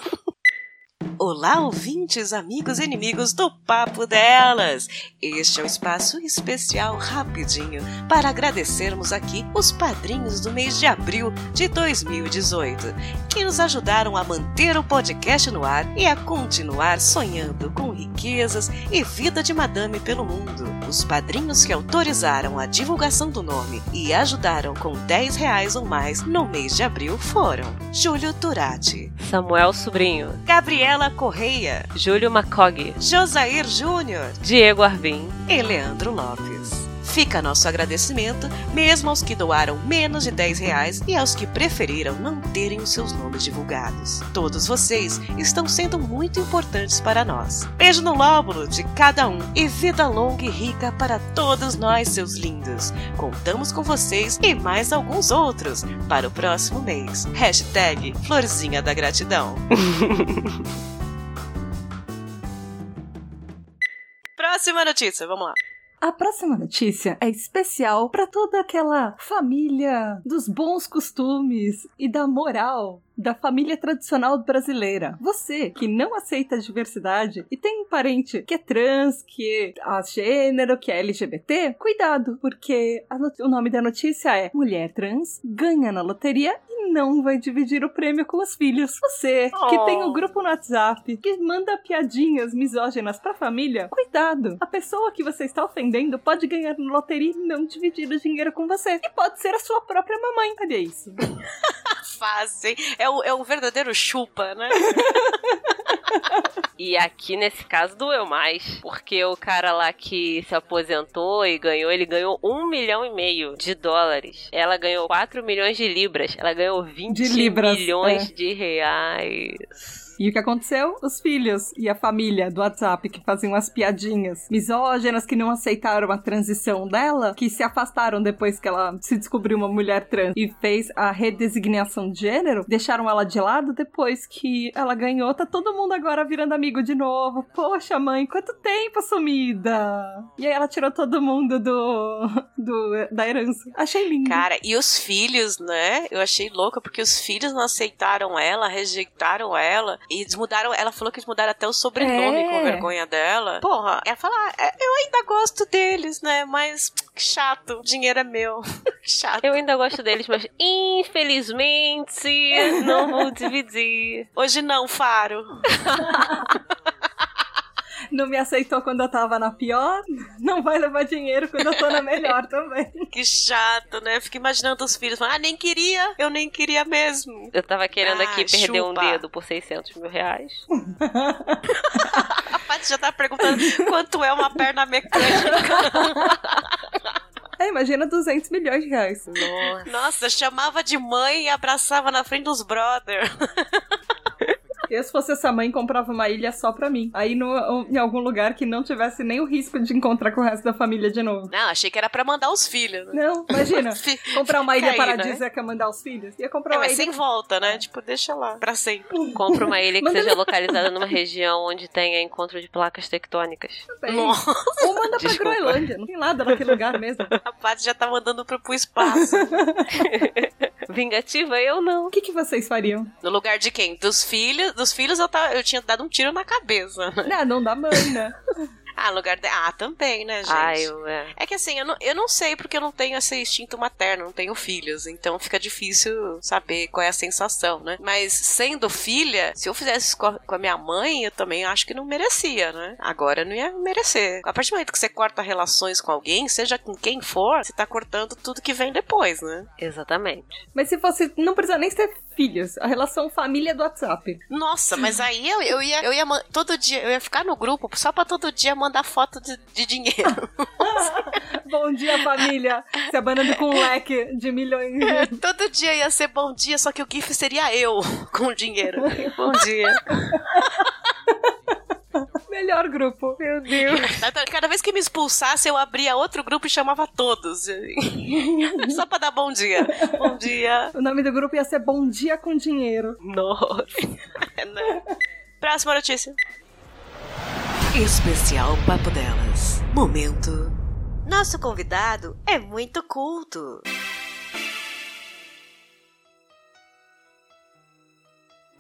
Olá, ouvintes, amigos e inimigos do Papo Delas! Este é o espaço especial rapidinho para agradecermos aqui os padrinhos do mês de abril de 2018, que nos ajudaram a manter o podcast no ar e a continuar sonhando com riquezas e vida de madame pelo mundo. Os padrinhos que autorizaram a divulgação do nome e ajudaram com 10 reais ou mais no mês de abril foram Júlio Turati, Samuel Sobrinho. Gabriela Correia, Júlio Macog. Josair Júnior Diego Arvim. e Leandro Lopes. Fica nosso agradecimento, mesmo aos que doaram menos de 10 reais e aos que preferiram não terem os seus nomes divulgados. Todos vocês estão sendo muito importantes para nós. Beijo no lóbulo de cada um e vida longa e rica para todos nós, seus lindos. Contamos com vocês e mais alguns outros para o próximo mês. Hashtag Florzinha da Gratidão. Próxima notícia, vamos lá. A próxima notícia é especial para toda aquela família dos bons costumes e da moral da família tradicional brasileira. Você que não aceita a diversidade e tem um parente que é trans, que é gênero, que é LGBT, cuidado, porque o nome da notícia é Mulher Trans ganha na loteria não vai dividir o prêmio com os filhos. Você oh. que tem um grupo no WhatsApp que manda piadinhas misóginas pra família, cuidado. A pessoa que você está ofendendo pode ganhar na loteria e não dividir o dinheiro com você. E pode ser a sua própria mamãe. Olha isso. Fácil. É o, é o verdadeiro chupa, né? E aqui nesse caso doeu mais, porque o cara lá que se aposentou e ganhou, ele ganhou um milhão e meio de dólares. Ela ganhou 4 milhões de libras. Ela ganhou 20 de libras, milhões é. de reais. E o que aconteceu? Os filhos e a família do WhatsApp que faziam as piadinhas misóginas, que não aceitaram a transição dela, que se afastaram depois que ela se descobriu uma mulher trans e fez a redesignação de gênero, deixaram ela de lado depois que ela ganhou. Tá todo mundo agora virando amigo de novo. Poxa, mãe, quanto tempo sumida! E aí ela tirou todo mundo do, do da herança. Achei lindo. Cara, e os filhos, né? Eu achei louca porque os filhos não aceitaram ela, rejeitaram ela e eles mudaram, ela falou que eles mudaram até o sobrenome é. com vergonha dela. Porra, ela fala, ah, é, eu ainda gosto deles, né? Mas que chato, o dinheiro é meu. chato. Eu ainda gosto deles, mas infelizmente não vou dividir. Hoje não, Faro. não me aceitou quando eu tava na pior, não vai levar dinheiro quando eu tô na melhor também. Que chato, né? Fico imaginando os filhos falando, ah, nem queria, eu nem queria mesmo. Eu tava querendo ah, aqui perder chupa. um dedo por 600 mil reais. A Paty já tá perguntando quanto é uma perna mecânica. É, imagina 200 milhões de reais. Nossa. Nossa, chamava de mãe e abraçava na frente dos brothers. Eu, se fosse essa mãe, comprava uma ilha só pra mim. Aí no, em algum lugar que não tivesse nem o risco de encontrar com o resto da família de novo. Não, achei que era pra mandar os filhos. Né? Não, imagina. comprar uma ilha aí, paradisíaca né? mandar os filhos. Ia comprar é, uma mas ilha. sem volta, né? Tipo, deixa lá, pra sempre. Compra uma ilha que seja localizada numa região onde tenha encontro de placas tectônicas. Nossa. Ou manda pra Desculpa. Groenlândia. Não tem nada naquele lugar mesmo. A Paty já tá mandando pro, pro espaço. Vingativa, eu não. O que, que vocês fariam? No lugar de quem? Dos filhos? Dos filhos eu, tá, eu tinha dado um tiro na cabeça. Não, não da mãe, né? Ah, lugar de. Ah, também, né, gente? Ah, eu, é. é que assim, eu não, eu não sei porque eu não tenho esse instinto materno, não tenho filhos. Então fica difícil saber qual é a sensação, né? Mas sendo filha, se eu fizesse isso com a, com a minha mãe, eu também acho que não merecia, né? Agora não ia merecer. A partir do momento que você corta relações com alguém, seja com quem for, você tá cortando tudo que vem depois, né? Exatamente. Mas se fosse. Não precisa nem ser filhos, a relação família do WhatsApp. Nossa, mas aí eu, eu ia, eu ia todo dia, eu ia ficar no grupo só pra todo dia mandar foto de, de dinheiro. bom dia, família. Se abanando com um leque de milhões. É, todo dia ia ser bom dia, só que o GIF seria eu com dinheiro. bom dia. Melhor grupo. Meu Deus. Cada vez que me expulsasse, eu abria outro grupo e chamava todos. Só pra dar bom dia. Bom dia. O nome do grupo ia ser Bom Dia com Dinheiro. Nossa. Né? Próxima notícia. Especial Papo Delas. Momento. Nosso convidado é muito culto.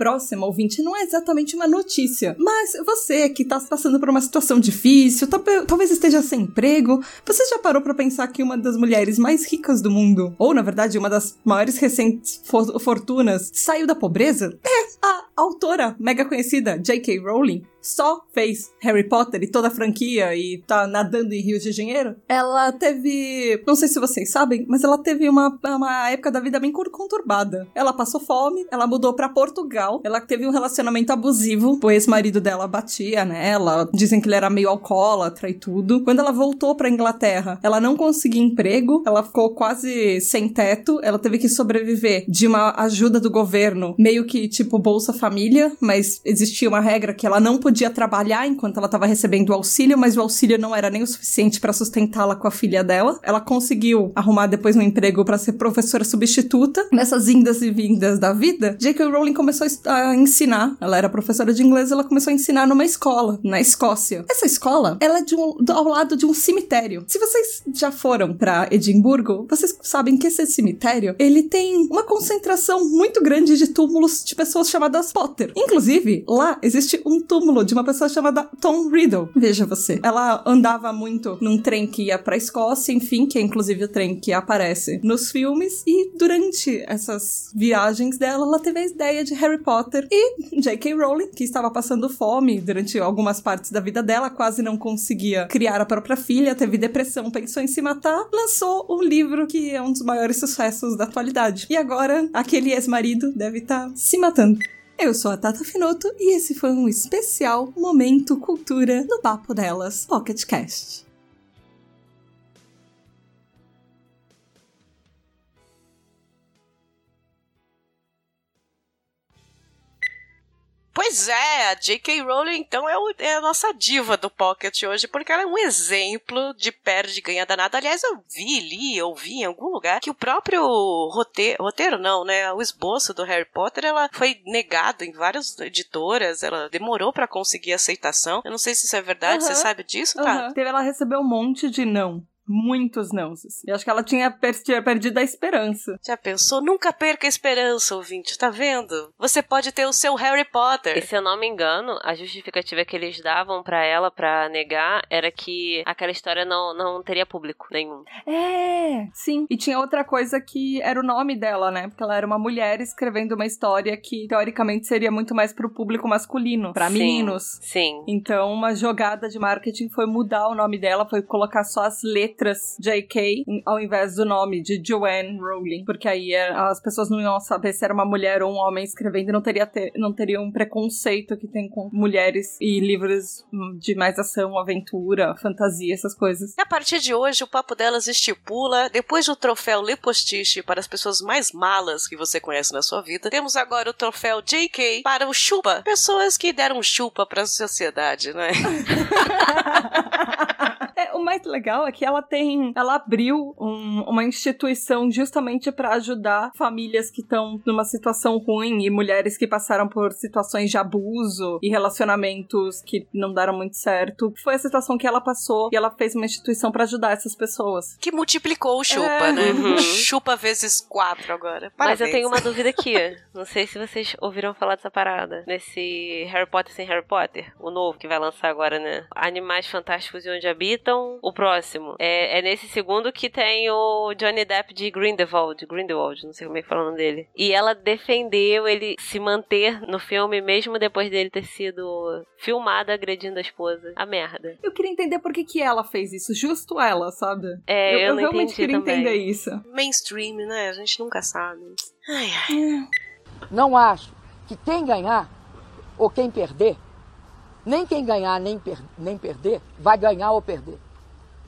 próxima, ouvinte, não é exatamente uma notícia. Mas você que está passando por uma situação difícil, tá, talvez esteja sem emprego, você já parou para pensar que uma das mulheres mais ricas do mundo, ou na verdade uma das maiores recentes fortunas, saiu da pobreza? É, a autora mega conhecida, J.K. Rowling, só fez Harry Potter e toda a franquia e tá nadando em rios de dinheiro, ela teve. Não sei se vocês sabem, mas ela teve uma, uma época da vida bem conturbada. Ela passou fome, ela mudou para Portugal, ela teve um relacionamento abusivo, o ex-marido dela batia nela, dizem que ele era meio alcoólatra e tudo. Quando ela voltou pra Inglaterra, ela não conseguia emprego, ela ficou quase sem teto, ela teve que sobreviver de uma ajuda do governo, meio que tipo Bolsa Família, mas existia uma regra que ela não podia trabalhar enquanto ela estava recebendo o auxílio, mas o auxílio não era nem o suficiente para sustentá-la com a filha dela. Ela conseguiu arrumar depois um emprego para ser professora substituta. Nessas indas e vindas da vida, J.K. Rowling começou a ensinar. Ela era professora de inglês, ela começou a ensinar numa escola na Escócia. Essa escola, ela é de um, ao lado de um cemitério. Se vocês já foram para Edimburgo, vocês sabem que esse cemitério, ele tem uma concentração muito grande de túmulos de pessoas chamadas Potter. Inclusive, lá existe um túmulo de uma pessoa chamada Tom Riddle. Veja você. Ela andava muito num trem que ia pra Escócia, enfim, que é inclusive o trem que aparece nos filmes. E durante essas viagens dela, ela teve a ideia de Harry Potter. E J.K. Rowling, que estava passando fome durante algumas partes da vida dela, quase não conseguia criar a própria filha, teve depressão, pensou em se matar, lançou um livro que é um dos maiores sucessos da atualidade. E agora, aquele ex-marido deve estar tá se matando. Eu sou a Tata Finoto e esse foi um especial Momento Cultura no Papo Delas Pocket Pois é, a J.K. Rowling então é, o, é, a nossa diva do Pocket hoje, porque ela é um exemplo de perde ganha danada. Aliás, eu vi, li, ouvi em algum lugar que o próprio roteiro, roteiro não, né, o esboço do Harry Potter, ela foi negado em várias editoras, ela demorou para conseguir aceitação. Eu não sei se isso é verdade, uhum. você sabe disso, tá? Uhum. Ela recebeu um monte de não muitos não. Assim. E acho que ela tinha, per tinha perdido a esperança. Já pensou? Nunca perca a esperança, ouvinte, tá vendo? Você pode ter o seu Harry Potter. E se eu não me engano, a justificativa que eles davam para ela para negar era que aquela história não, não teria público nenhum. É, sim. E tinha outra coisa que era o nome dela, né? Porque ela era uma mulher escrevendo uma história que teoricamente seria muito mais pro público masculino, para meninos. Sim. Então, uma jogada de marketing foi mudar o nome dela, foi colocar só as letras letras J.K. ao invés do nome de Joanne Rowling, porque aí é, as pessoas não iam saber se era uma mulher ou um homem escrevendo e não teria, ter, não teria um preconceito que tem com mulheres e livros de mais ação, aventura, fantasia, essas coisas. A partir de hoje, o papo delas estipula, depois do troféu Le Postiche para as pessoas mais malas que você conhece na sua vida, temos agora o troféu J.K. para o chupa, pessoas que deram chupa para a sociedade, né? O mais legal é que ela tem. Ela abriu um, uma instituição justamente para ajudar famílias que estão numa situação ruim e mulheres que passaram por situações de abuso e relacionamentos que não deram muito certo. Foi a situação que ela passou e ela fez uma instituição para ajudar essas pessoas. Que multiplicou o chupa, é. né? Uhum. Chupa vezes quatro agora. Parabéns. Mas eu tenho uma dúvida aqui. Não sei se vocês ouviram falar dessa parada. Nesse Harry Potter sem Harry Potter, o novo que vai lançar agora, né? Animais Fantásticos e Onde Habitam. O próximo. É, é nesse segundo que tem o Johnny Depp de Grindelwald. Grindelwald, não sei como é que fala o nome dele. E ela defendeu ele se manter no filme mesmo depois dele ter sido filmado agredindo a esposa. A merda. Eu queria entender por que, que ela fez isso. Justo ela, sabe? É, eu, eu, eu realmente queria também. entender isso. Mainstream, né? A gente nunca sabe. Ai, ai. É. Não acho que quem ganhar ou quem perder, nem quem ganhar nem, per nem perder, vai ganhar ou perder.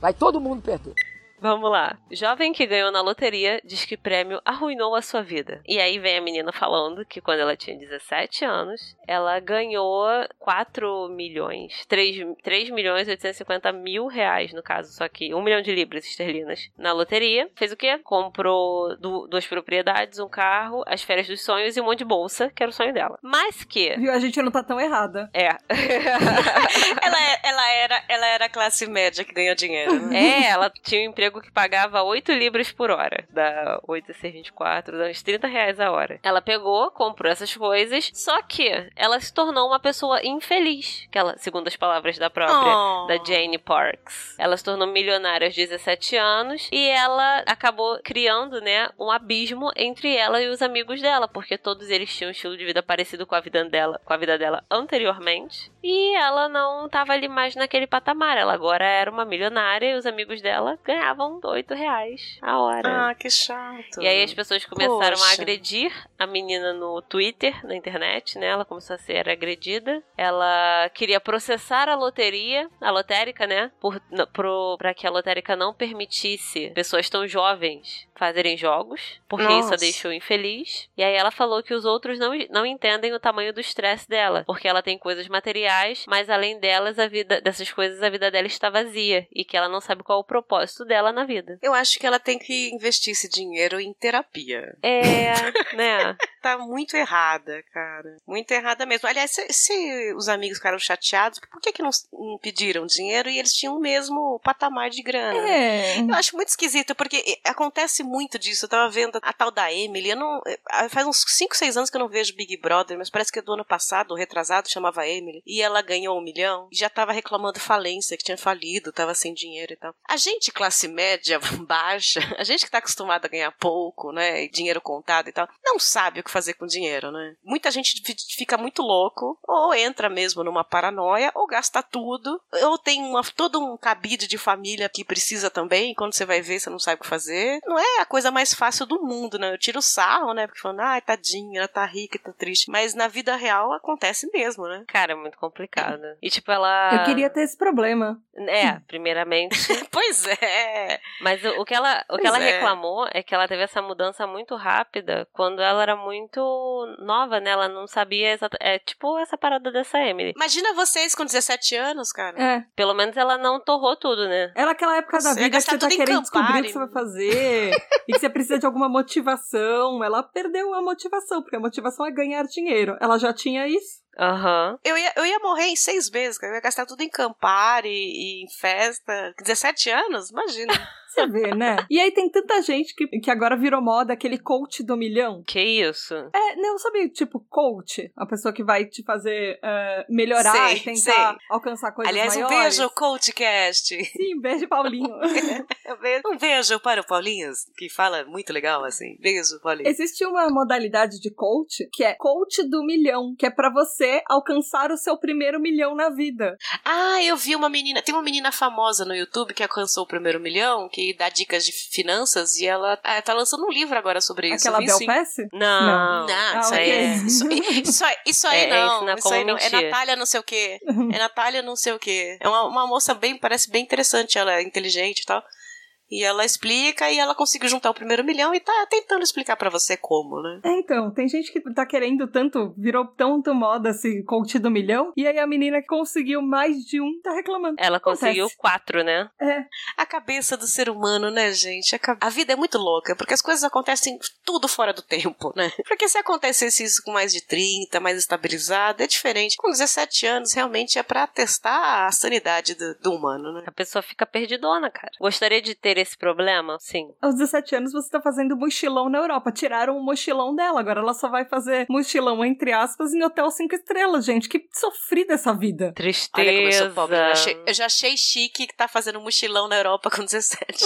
Vai todo mundo perder. Vamos lá. Jovem que ganhou na loteria diz que prêmio arruinou a sua vida. E aí vem a menina falando que quando ela tinha 17 anos, ela ganhou 4 milhões, 3, 3 milhões e 850 mil reais, no caso, só que 1 milhão de libras esterlinas na loteria. Fez o quê? Comprou du duas propriedades, um carro, as férias dos sonhos e um monte de bolsa, que era o sonho dela. Mas que... Viu? A gente não tá tão errada. É. ela, é, ela, era, ela era classe média que ganhou dinheiro. Né? É, ela tinha um emprego emprego que pagava 8 libras por hora. Da 8 a 6, 24, dá uns 30 reais a hora. Ela pegou, comprou essas coisas, só que ela se tornou uma pessoa infeliz. Que ela, segundo as palavras da própria, Oh. da Jane Parks. Ela se tornou milionária aos 17 anos e ela acabou criando, né, um abismo entre ela e os amigos dela, porque todos eles tinham um estilo de vida parecido com a vida dela, com a vida dela anteriormente. E ela não estava ali mais naquele patamar. Ela agora era uma milionária e os amigos dela ganhavam 8 reais a hora. Ah, que chato. E aí as pessoas começaram a Poxa. agredir a menina no Twitter, na internet, né? Ela começou a ser agredida. Ela queria processar a loteria, a lotérica, né? Por, pro, pra que a lotérica não permitisse pessoas tão jovens fazerem jogos, porque isso a Nossa. deixou infeliz. E aí ela falou que os outros não, não entendem o tamanho do estresse dela, porque ela tem coisas materiais, mas além delas, a vida dessas coisas, a vida dela está vazia e que ela não sabe qual é o propósito dela na vida. Eu acho que ela tem que investir esse dinheiro em terapia. É, né? Tá muito errada, cara. Muito errada mesmo. Aliás, se, se os amigos ficaram chateados, por que, que não, não pediram dinheiro e eles tinham o mesmo patamar de grana? É. Eu acho muito esquisito, porque acontece muito disso. Eu tava vendo a tal da Emily. Eu não, faz uns 5, 6 anos que eu não vejo Big Brother, mas parece que do ano passado, o retrasado, chamava Emily. E ela ganhou um milhão e já tava reclamando falência, que tinha falido, tava sem dinheiro e tal. A gente, classe média baixa, a gente que tá acostumado a ganhar pouco, né? Dinheiro contado e tal, não sabe o que fazer com dinheiro, né? Muita gente fi- fica muito louco, ou entra mesmo numa paranoia, ou gasta tudo, ou tem uma, todo um cabide de família que precisa também, quando você vai ver, você não sabe o que fazer. Não é a coisa mais fácil do mundo, né? Eu tiro sarro, né? Porque falando, ai, tadinha, ela tá rica tá triste. Mas na vida real acontece mesmo, né? Cara, é muito complicado. E tipo, ela. Eu queria ter esse problema. É, primeiramente. Pois é. Mas o, o que ela, o que ela é. reclamou é que ela teve essa mudança muito rápida quando ela era muito nova, né? Ela não sabia exata... É tipo essa parada dessa Emily. Imagina vocês com 17 anos, cara. É. Pelo menos ela não torrou tudo, né? Era aquela época da Você ia vida que você tá querendo descobrir o que você vai fazer e que você precisa de alguma motivação. Ela perdeu a motivação, porque a motivação é ganhar dinheiro. Ela já tinha isso. Aham. Eu ia, eu ia morrer em seis meses, cara. Eu ia gastar tudo em Campari e em festa. 17 anos? Imagina. Você vê, né? E aí tem tanta gente que, que agora virou moda aquele coach do milhão. Que isso? É, não, sabe, tipo, coach? A pessoa que vai te fazer eh, melhorar Sei, e tentar sei. alcançar coisas Aliás, um maiores. beijo, CoachCast. Sim, beijo, Paulinho. Um beijo para o Paulinhos, que fala muito legal, assim. Beijo, Paulinho. Existe uma modalidade de coach que é coach do milhão, que é pra você alcançar o seu primeiro milhão na vida. Ah, eu vi uma menina. Tem uma menina famosa no YouTube que alcançou o primeiro milhão, que dá dicas de finanças, e ela ah, tá lançando um livro agora sobre isso. Aquela Bel. Pass? Não. Não, Ah, isso, aí, ok. é- isso, isso, aí- isso aí É, é não. ensinar isso aí não. É. Natália não sei o quê. É Natália não sei o quê. É uma, uma moça bem, parece bem interessante, ela é inteligente e tal. E ela explica e ela conseguiu juntar o primeiro milhão e tá tentando explicar pra você como, né? É, então, tem gente que tá querendo tanto, virou tanto moda esse coach do milhão, e aí a menina que conseguiu mais de um tá reclamando. Ela conseguiu Acontece. quatro, né? É, A cabeça do ser humano, né, gente? A, a vida é muito louca, porque as coisas acontecem tudo fora do tempo, né? Porque se acontecesse isso com mais de 30, mais estabilizado, é diferente. Com 17 anos, realmente é pra testar a sanidade do, do humano, né? A pessoa fica perdidona, cara. Gostaria de ter esse problema? Sim. aos 17 anos você tá fazendo mochilão na Europa. Tiraram o mochilão dela, agora ela só vai fazer mochilão, entre aspas, em hotel cinco estrelas, gente. Que sofrida essa vida. Tristeza. Olha como eu sou pobre. Eu já achei, eu já achei chique que tá fazendo mochilão na Europa com 17.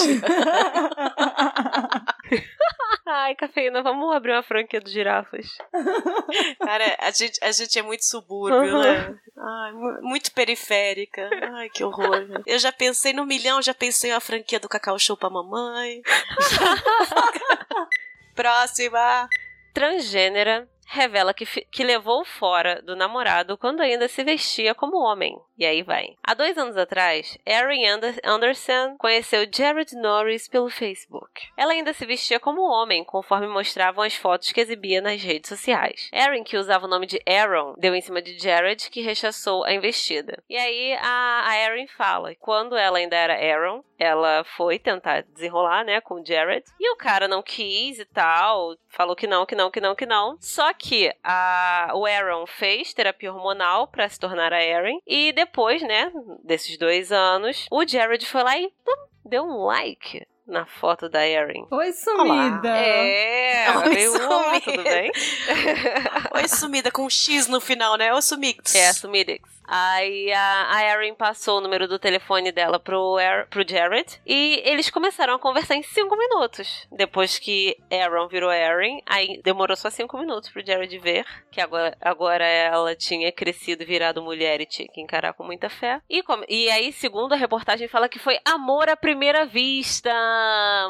Ai, cafeína, vamos abrir uma franquia dos girafas. Cara, a gente, a gente é muito subúrbio, Uhum. né? Ai, mu- muito periférica. Ai, que horror. Eu já pensei no milhão, já pensei na franquia do Cacau Show pra mamãe. Próxima. Transgênera revela que, que levou fora do namorado quando ainda se vestia como homem. E aí vai. Há dois anos atrás, Erin Ander- Anderson conheceu Jared Norris pelo Facebook. Ela ainda se vestia como homem, conforme mostravam as fotos que exibia nas redes sociais. Erin, que usava o nome de Aaron, deu em cima de Jared, que rechaçou a investida. E aí a, a Erin fala, quando ela ainda era Aaron, ela foi tentar desenrolar, né, com o Jared, e o cara não quis e tal, falou que não, que não, que não, que não. Só que a, o Aaron fez terapia hormonal pra se tornar a Erin, e depois, né, desses dois anos, o Jared foi lá e pum, deu um like na foto da Erin. Oi, sumida. É, Ela oi, veio, "Oi, tudo sumida. bem? Oi, sumida com um X no final, né? Oi, sumix. É, Sumidix. Aí a, Erin passou o número do telefone dela pro, Er- pro Jared e eles começaram a conversar em cinco minutos. Depois que Aaron virou Erin, aí demorou só cinco minutos pro Jared ver que agora, agora ela tinha crescido, virado mulher e tinha que encarar com muita fé. E, e aí, segundo a reportagem, fala que foi amor à primeira vista,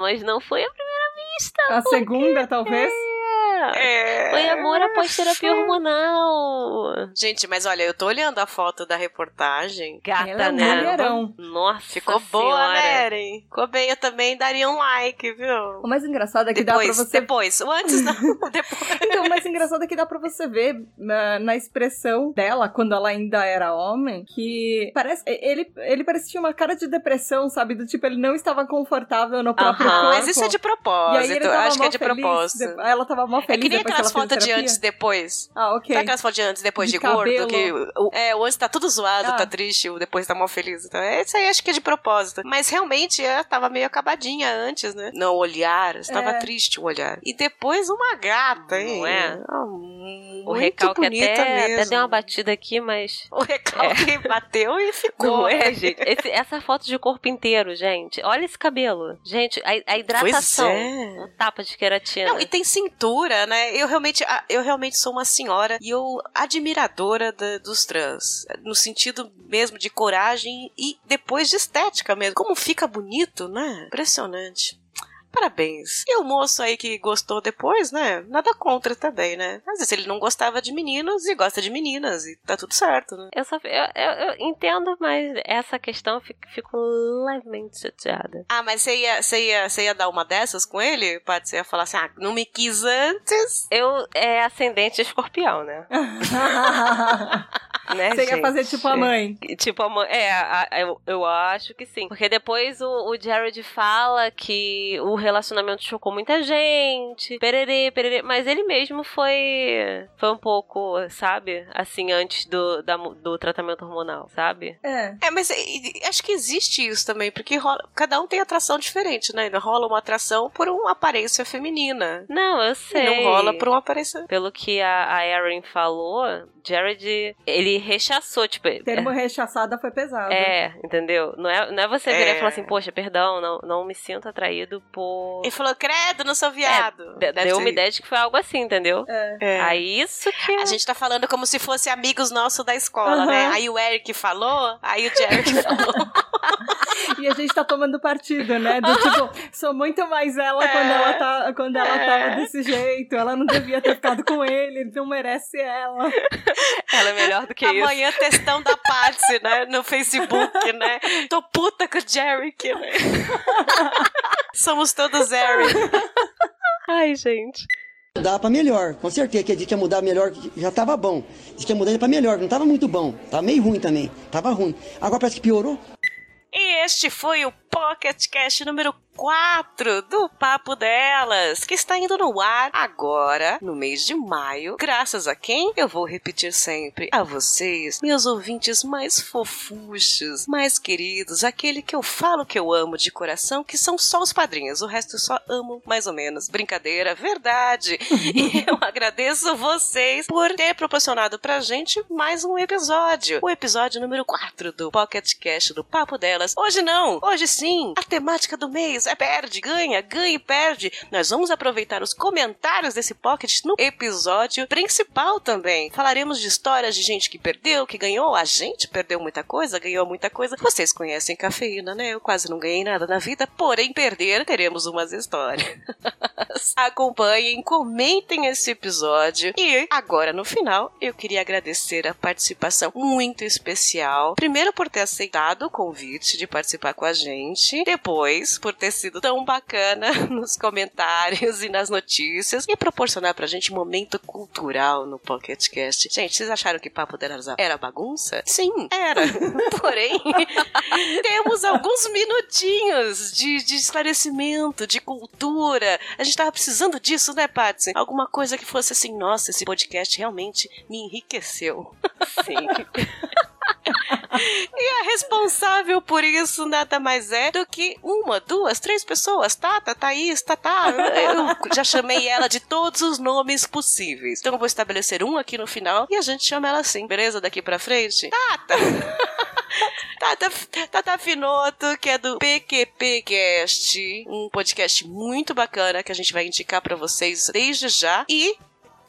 mas não foi a primeira vista. A segunda, talvez? É. Foi amor após terapia hormonal. Gente, mas olha, eu tô olhando a foto da reportagem. Gata, Ela é né? mulherão. Nossa, Ficou boa, senhora. né, Eren? Ficou bem, eu também daria um like, viu? O mais engraçado é que dá depois, pra você depois. O antes não, depois. Então, o mais engraçado é que dá pra você ver na, na expressão dela, quando ela ainda era homem, que parece. Ele, ele parecia uma cara de depressão, sabe? Do tipo, ele não estava confortável no próprio Aham. corpo. Mas isso é de E aí propósito. ele Eu tava acho que é de feliz, propósito. Ela tava mó É feliz que nem aquelas fotos de antes e depois. Ah, ok. Sabe aquelas fotos de antes e depois de, De gordo? Que o, é, o antes tá tudo zoado, Ah. tá triste, o depois tá mal feliz. Então, é, isso aí acho que é de propósito. Mas realmente ela tava meio acabadinha antes, né? Não, o olhar, estava É. triste o olhar. E depois uma gata, hein? Não é? Ah, O recalque até, mesmo. até deu uma batida aqui, mas. O recalque bateu e ficou. Não é, gente? Esse- essa foto de corpo inteiro, gente. Olha esse cabelo. Gente, a, a hidratação. é. Um tapa de queratina. Não, e tem cintura, né? Eu realmente, eu realmente sou uma senhora e eu admiradora da- dos trans, no sentido mesmo de coragem e depois de estética mesmo. Como fica bonito, né? Impressionante. Parabéns. E o moço aí que gostou depois, né? Nada contra também, né? Às vezes ele não gostava de meninos e gosta de meninas e tá tudo certo, né? Eu só eu, eu, eu entendo, mas essa questão eu fico, fico levemente chateada. Ah, mas você ia, você, ia, você ia dar uma dessas com ele? Pode ser falar assim, ah, não me quis antes. Eu é ascendente escorpião, né? né Você ia gente? fazer tipo a mãe. Tipo, a mãe. É, a- a- eu, eu acho que sim. Porque depois o, o Jared fala que o relacionamento chocou muita gente. Pererê, pererê. Mas ele mesmo foi. Foi um pouco, sabe? Assim, antes do, da do tratamento hormonal, sabe? É. É, mas e- e acho que existe isso também, porque rola- cada um tem atração diferente, né? Rola uma atração por uma aparência feminina. Não, eu E sei. não rola por uma aparência. Pelo que a, a Erin falou, Jared, ele rechaçou, tipo. Termo rechaçada foi pesado. É, entendeu? Não é, não é você virar É. e falar assim, poxa, perdão, não, não me sinto atraído por. Ele falou, credo, não sou viado. Deve Deu ser uma ideia de que foi algo assim, entendeu? É. É. Aí isso que. A gente tá falando como se fosse amigos nossos da escola, Aham. né? Aí o Eric falou, aí o Jared falou. E a gente tá tomando partido, né? Do tipo, sou muito mais ela quando ela tá quando ela É. tava desse jeito. Ela não devia ter ficado com ele, ele não merece ela. Ela é melhor do que isso. Amanhã textão da Patsy, né? No Facebook, né? Tô puta com o Jerick, né? Somos todos Eric. Ai, gente. Mudar pra melhor, com certeza que a gente ia mudar melhor, já tava bom. Diz que ia mudar pra melhor, não tava muito bom. Tava meio ruim também, tava ruim. Agora parece que piorou. E este foi o Pocket Cast número 4 do Papo Delas, que está indo no ar agora, no mês de maio, graças a quem? Eu vou repetir sempre, a vocês, meus ouvintes mais fofuchos, mais queridos, aquele que eu falo que eu amo de coração, que são só os padrinhos, o resto eu só amo mais ou menos. Brincadeira, verdade. e eu agradeço vocês por ter proporcionado pra gente mais um episódio, o episódio número 4 do Pocket Cast do Papo Delas. Hoje não, hoje sim, a temática do mês é perde, ganha, ganha e perde. Nós vamos aproveitar os comentários desse Pocket no episódio principal também. Falaremos de histórias de gente que perdeu, que ganhou. A gente perdeu muita coisa, ganhou muita coisa. Vocês conhecem cafeína, né? Eu quase não ganhei nada na vida, porém perder teremos umas histórias. Acompanhem, comentem esse episódio. E agora no final, eu queria agradecer a participação muito especial. Primeiro por ter aceitado o convite de participar com a gente, depois por ter sido tão bacana nos comentários e nas notícias e proporcionar pra gente um momento cultural no Pocket Cast. Gente, vocês acharam que Papo delas era bagunça? Sim, era. Porém, temos alguns minutinhos de, de esclarecimento, de cultura. A gente tava precisando disso, né, Patsy? Alguma coisa que fosse assim, nossa, esse podcast realmente me enriqueceu. Sim. E a responsável por isso nada mais é do que uma, duas, três pessoas. Tata, Thaís, Tatá. Eu já chamei ela de todos os nomes possíveis. Então eu vou estabelecer um aqui no final e a gente chama ela assim, beleza? Daqui pra frente. Tata! Tata, Tata Finoto, que é do PQPcast, um podcast muito bacana que a gente vai indicar para vocês desde já. E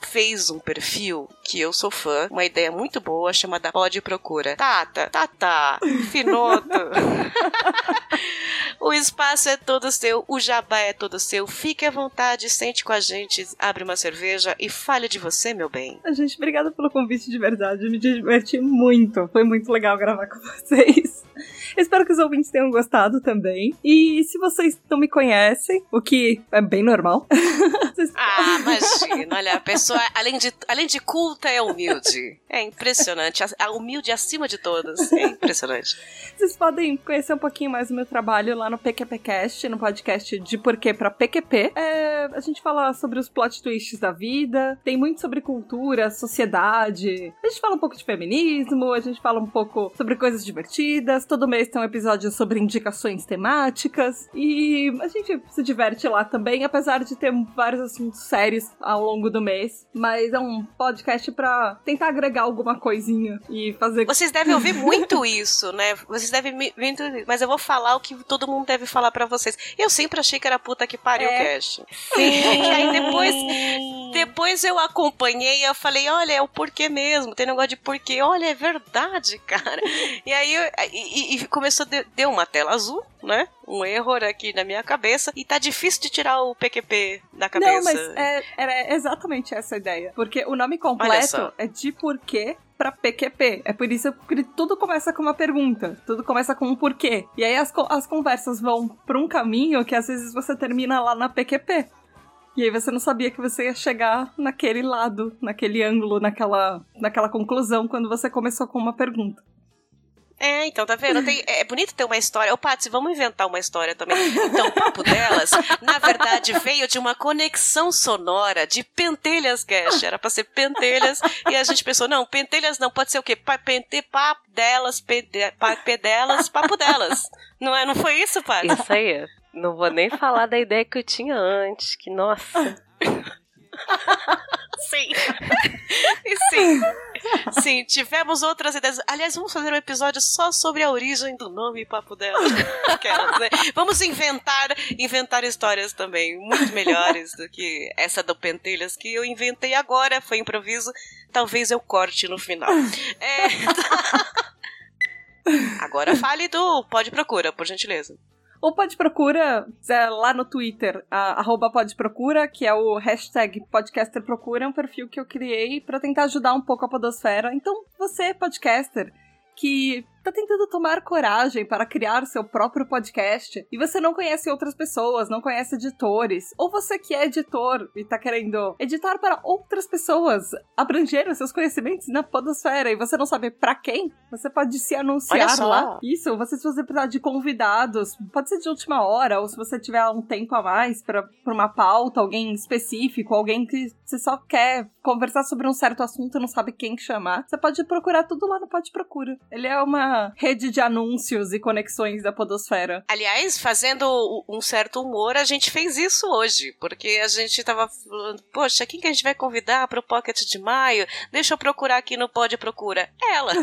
fez um perfil que eu sou fã, uma ideia muito boa chamada Pode Procura. Tata, Tata, Finoto. o espaço é todo seu, o jabá é todo seu. Fique à vontade, sente com a gente, abre uma cerveja e fale de você, meu bem. A gente, obrigada pelo convite de verdade. Eu me diverti muito. Foi muito legal gravar com vocês. Espero que os ouvintes tenham gostado também. E se vocês não me conhecem, o que é bem normal. Ah, imagina. Olha, a pessoa, além de, além de culta, é humilde. É impressionante. A, a humilde acima de todas. É impressionante. Vocês podem conhecer um pouquinho mais do meu trabalho lá no PQPcast, no podcast de Porquê pra PQP. É, a gente fala sobre os plot twists da vida, tem muito sobre cultura, sociedade. A gente fala um pouco de feminismo, a gente fala um pouco sobre coisas divertidas. Todo mês tem um episódio sobre indicações temáticas. E a gente se diverte lá também, apesar de ter vários assuntos sérios ao longo do mês. Mas é um podcast pra tentar agregar alguma coisinha e fazer. Vocês devem ouvir muito isso, né? Vocês devem muito. Mas eu vou falar o que todo mundo deve falar pra vocês. Eu sempre achei que era puta que pariu o É. cast. E aí depois, depois eu acompanhei e eu falei, olha, é o porquê mesmo. Tem negócio de porquê. Olha, é verdade, cara. E aí e- e começou, de- deu uma tela azul, né? Um erro aqui na minha cabeça. E tá difícil de tirar o PQP da cabeça. Não, mas é, era exatamente essa a ideia. Porque o nome completo é de porquê pra PQP. É por isso que tudo começa com uma pergunta. Tudo começa com um porquê. E aí as, as conversas vão pra um caminho que às vezes você termina lá na PQP. E aí você não sabia que você ia chegar naquele lado, naquele ângulo, naquela, naquela conclusão quando você começou com uma pergunta. É, então, tá vendo? Tem- é bonito ter uma história. Ô, Patsy, vamos inventar uma história também. Então, o papo delas, na verdade, veio de uma conexão sonora de Pentelhas Cash. Era pra ser Pentelhas. E a gente pensou, não, Pentelhas não, pode ser o quê? Pa, pente, papo delas, pede, pa, pé delas, papo delas. Não, é, não foi isso, Patsy? Isso aí. Não vou nem falar da ideia que eu tinha antes, que nossa. Sim. E sim. Sim, tivemos outras ideias. Aliás, vamos fazer um episódio só sobre a origem do nome Papo dela. Vamos inventar, inventar histórias também muito melhores do que essa do Pentelhas que eu inventei agora, foi improviso. Talvez eu corte no final. É, Agora fale do Pode Procura, por gentileza. O Pode Procura é lá no Twitter, a, Pode Procura, que é o hashtag Podcaster Procura, é um perfil que eu criei pra tentar ajudar um pouco a podosfera. Então, você, podcaster, que tá tentando tomar coragem para criar seu próprio podcast e você não conhece outras pessoas, não conhece editores, ou você que é editor e tá querendo editar para outras pessoas, abranger os seus conhecimentos na podosfera e você não sabe pra quem, você pode se anunciar lá. Isso, você se você precisar de convidados, pode ser de última hora, ou se você tiver um tempo a mais para uma pauta, alguém específico, alguém que você só quer conversar sobre um certo assunto e não sabe quem chamar, você pode procurar tudo lá no Pode Procura. Ele é uma rede de anúncios e conexões da podosfera. Aliás, fazendo um certo humor, a gente fez isso hoje, porque a gente tava falando, poxa, quem que a gente vai convidar pro Pocket de Maio? Deixa eu procurar aqui no Pode Procura. Ela.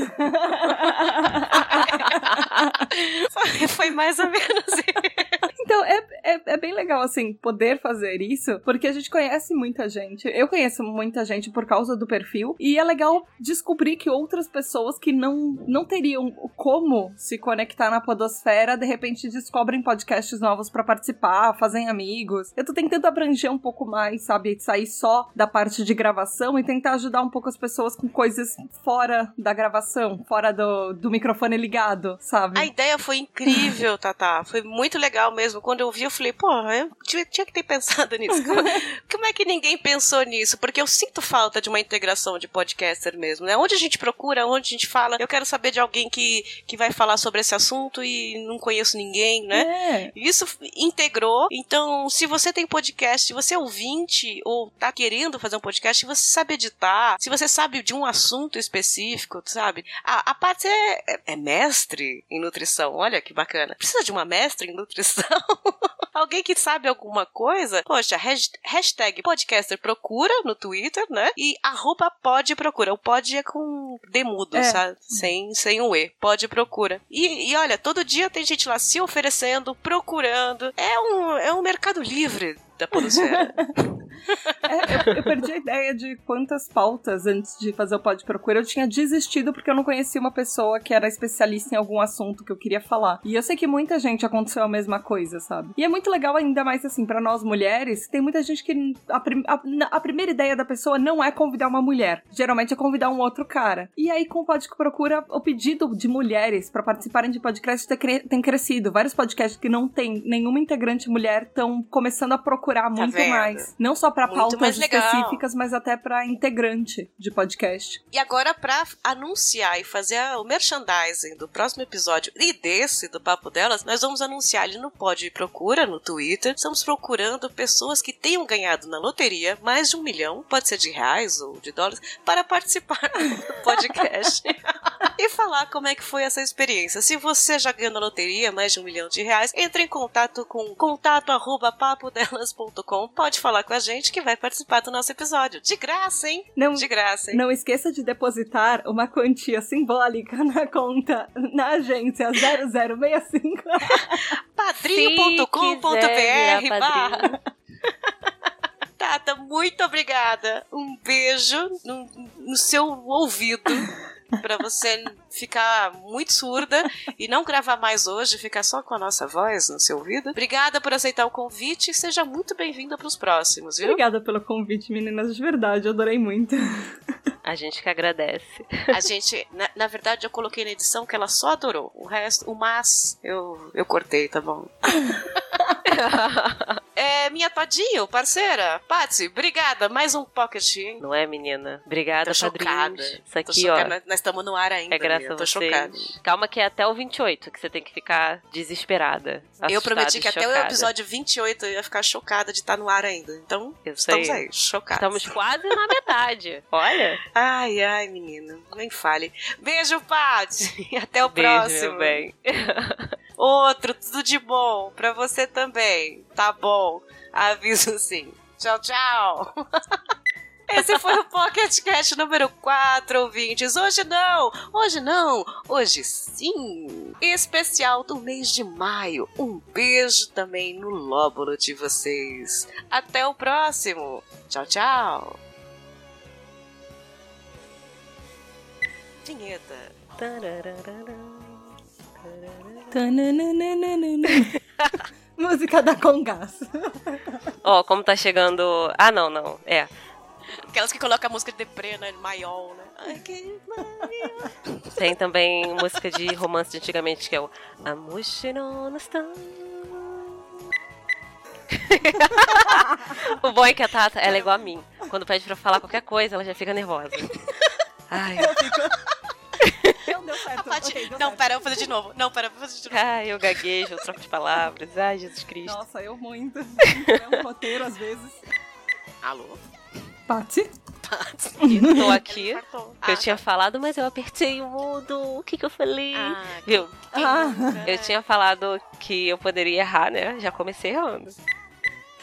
foi, foi mais ou menos isso. Então, é, é, é bem legal, assim, poder fazer isso, porque a gente conhece muita gente. Eu conheço muita gente por causa do perfil, e é legal descobrir que outras pessoas que não, não teriam como se conectar na podosfera, de repente descobrem podcasts novos pra participar, fazem amigos. Eu tô tentando abranger um pouco mais, sabe? Sair só da parte de gravação e tentar ajudar um pouco as pessoas com coisas fora da gravação, fora do, do microfone ligado, sabe? A ideia foi incrível, Tata. Foi muito legal mesmo. mesmo. Quando eu vi, eu falei, pô, eu tinha, tinha que ter pensado nisso. Como, como é que ninguém pensou nisso? Porque eu sinto falta de uma integração de podcaster mesmo, né? Onde a gente procura, onde a gente fala, eu quero saber de alguém que, que vai falar sobre esse assunto e não conheço ninguém, né? É. Isso integrou. Então, se você tem podcast, se você é ouvinte ou tá querendo fazer um podcast, se você sabe editar, se você sabe de um assunto específico, sabe? A, a Paty é, é- é mestre em nutrição. Olha que bacana. Precisa de uma mestre em nutrição? Alguém que sabe alguma coisa? Poxa, has- hashtag podcaster procura no Twitter, né? E arroba pod procura. O pod é com demudo, É. sabe? Sem, sem o E. Pod procura. E, e olha, todo dia tem gente lá se oferecendo, procurando. É um, é um mercado livre da podosfera. É, eu, eu perdi a ideia de quantas pautas antes de fazer o Pode Procura eu tinha desistido porque eu não conhecia uma pessoa que era especialista em algum assunto que eu queria falar. E eu sei que muita gente aconteceu a mesma coisa, sabe? E é muito legal ainda mais assim, pra nós mulheres, tem muita gente que a, prim- a- a primeira ideia da pessoa não é convidar uma mulher. Geralmente é convidar um outro cara. E aí com o Pode Procura, o pedido de mulheres pra participarem de podcast tem cre- tem crescido. Vários podcasts que não tem nenhuma integrante mulher estão começando a procurar muito vendo? mais. Não só pra Muito pautas específicas, mas até pra integrante de podcast. E agora, pra anunciar e fazer o merchandising do próximo episódio e desse do Papo Delas, nós vamos anunciar ali no Pod Procura, no Twitter. Estamos procurando pessoas que tenham ganhado na loteria mais de um milhão, pode ser de reais ou de dólares, para participar do podcast e falar como é que foi essa experiência. Se você já ganhou na loteria mais de um milhão de reais, entre em contato com contato arroba papodelas.com. Pode falar com a gente que vai participar do nosso episódio. De graça, hein? Não, De graça, hein? não esqueça de depositar uma quantia simbólica na conta na agência 0065. padrinho.com.br barra. Tata, muito obrigada. Um beijo no, no seu ouvido pra você ficar muito surda e não gravar mais hoje, ficar só com a nossa voz no seu ouvido. Obrigada por aceitar o convite e seja muito bem-vinda pros próximos, viu? Obrigada pelo convite, meninas, de verdade, eu adorei muito. A gente que agradece. A gente, na, na verdade, eu coloquei na edição que ela só adorou. O resto, o mas, eu, eu cortei, tá bom? é, minha Todinho, parceira, Patsy, obrigada. Mais um pocket, hein? Não é, menina? Obrigada, Tô padrinhos. chocada. Isso aqui, chocada. ó. Nós- estamos no ar ainda. É graças a Tô vocês. chocada. Calma que é até o 28 que você tem que ficar desesperada. Eu prometi que até o episódio 28 eu ia ficar chocada de estar no ar ainda. Então, estamos aí, chocados. Estamos quase na metade. Olha. Ai, ai, menina. Nem fale. Beijo, Paty. Até o Beijo, próximo. meu bem. Outro, tudo de bom. Pra você também. Tá bom. Aviso sim. Tchau, tchau. Esse foi o Pocket Cast número 4, ouvintes. Hoje não, hoje não, hoje sim. Especial do mês de maio. Um beijo também no lóbulo de vocês. Até o próximo. Tchau, tchau. Vinheta. Música da Congás. Ó, como tá chegando. Ah, não, não. É. Aquelas que colocam a música de deprê, né? Maiol, né? Ai, que Tem também música de romance de antigamente que é o I'm wishing on a star. o bom é que a Tata, ela é igual a mim. Quando pede pra falar qualquer coisa, ela já fica nervosa. Ai, Não deu certo. Paty, ok, deu não, certo. pera, eu vou fazer de novo. Não, pera, eu vou fazer de novo. ai, eu gaguejo, eu troco de palavras. Ai, Jesus Cristo. Nossa, eu muito. É um roteiro às vezes. Alô? Paty? Tô aqui. Eu Ah, tinha tá. falado, mas eu apertei o mudo. O que que eu falei? Ah, Viu? Ah, Eu tinha falado que eu poderia errar, né? Já comecei errando.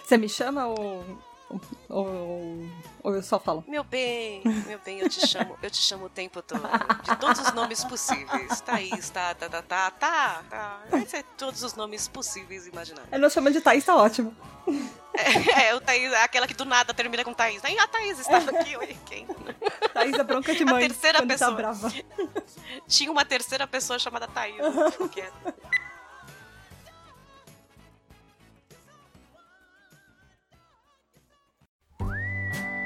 você me chama ou, ou, ou eu só falo? Meu bem, meu bem, eu te chamo, eu te chamo o tempo todo. De todos os nomes possíveis. Thaís, tá, tá, tá, tá, tá, tá. Vai ser todos os nomes possíveis e imagináveis. Eu não chamo de Thaís, tá ótimo. É, o Thaís, aquela que do nada termina com Thaís. Aí a Thaís estava aqui, oi, quem? Thaís é bronca de A mãe. terceira quando pessoa. tá brava. Tinha uma terceira pessoa chamada Thaís. Ficou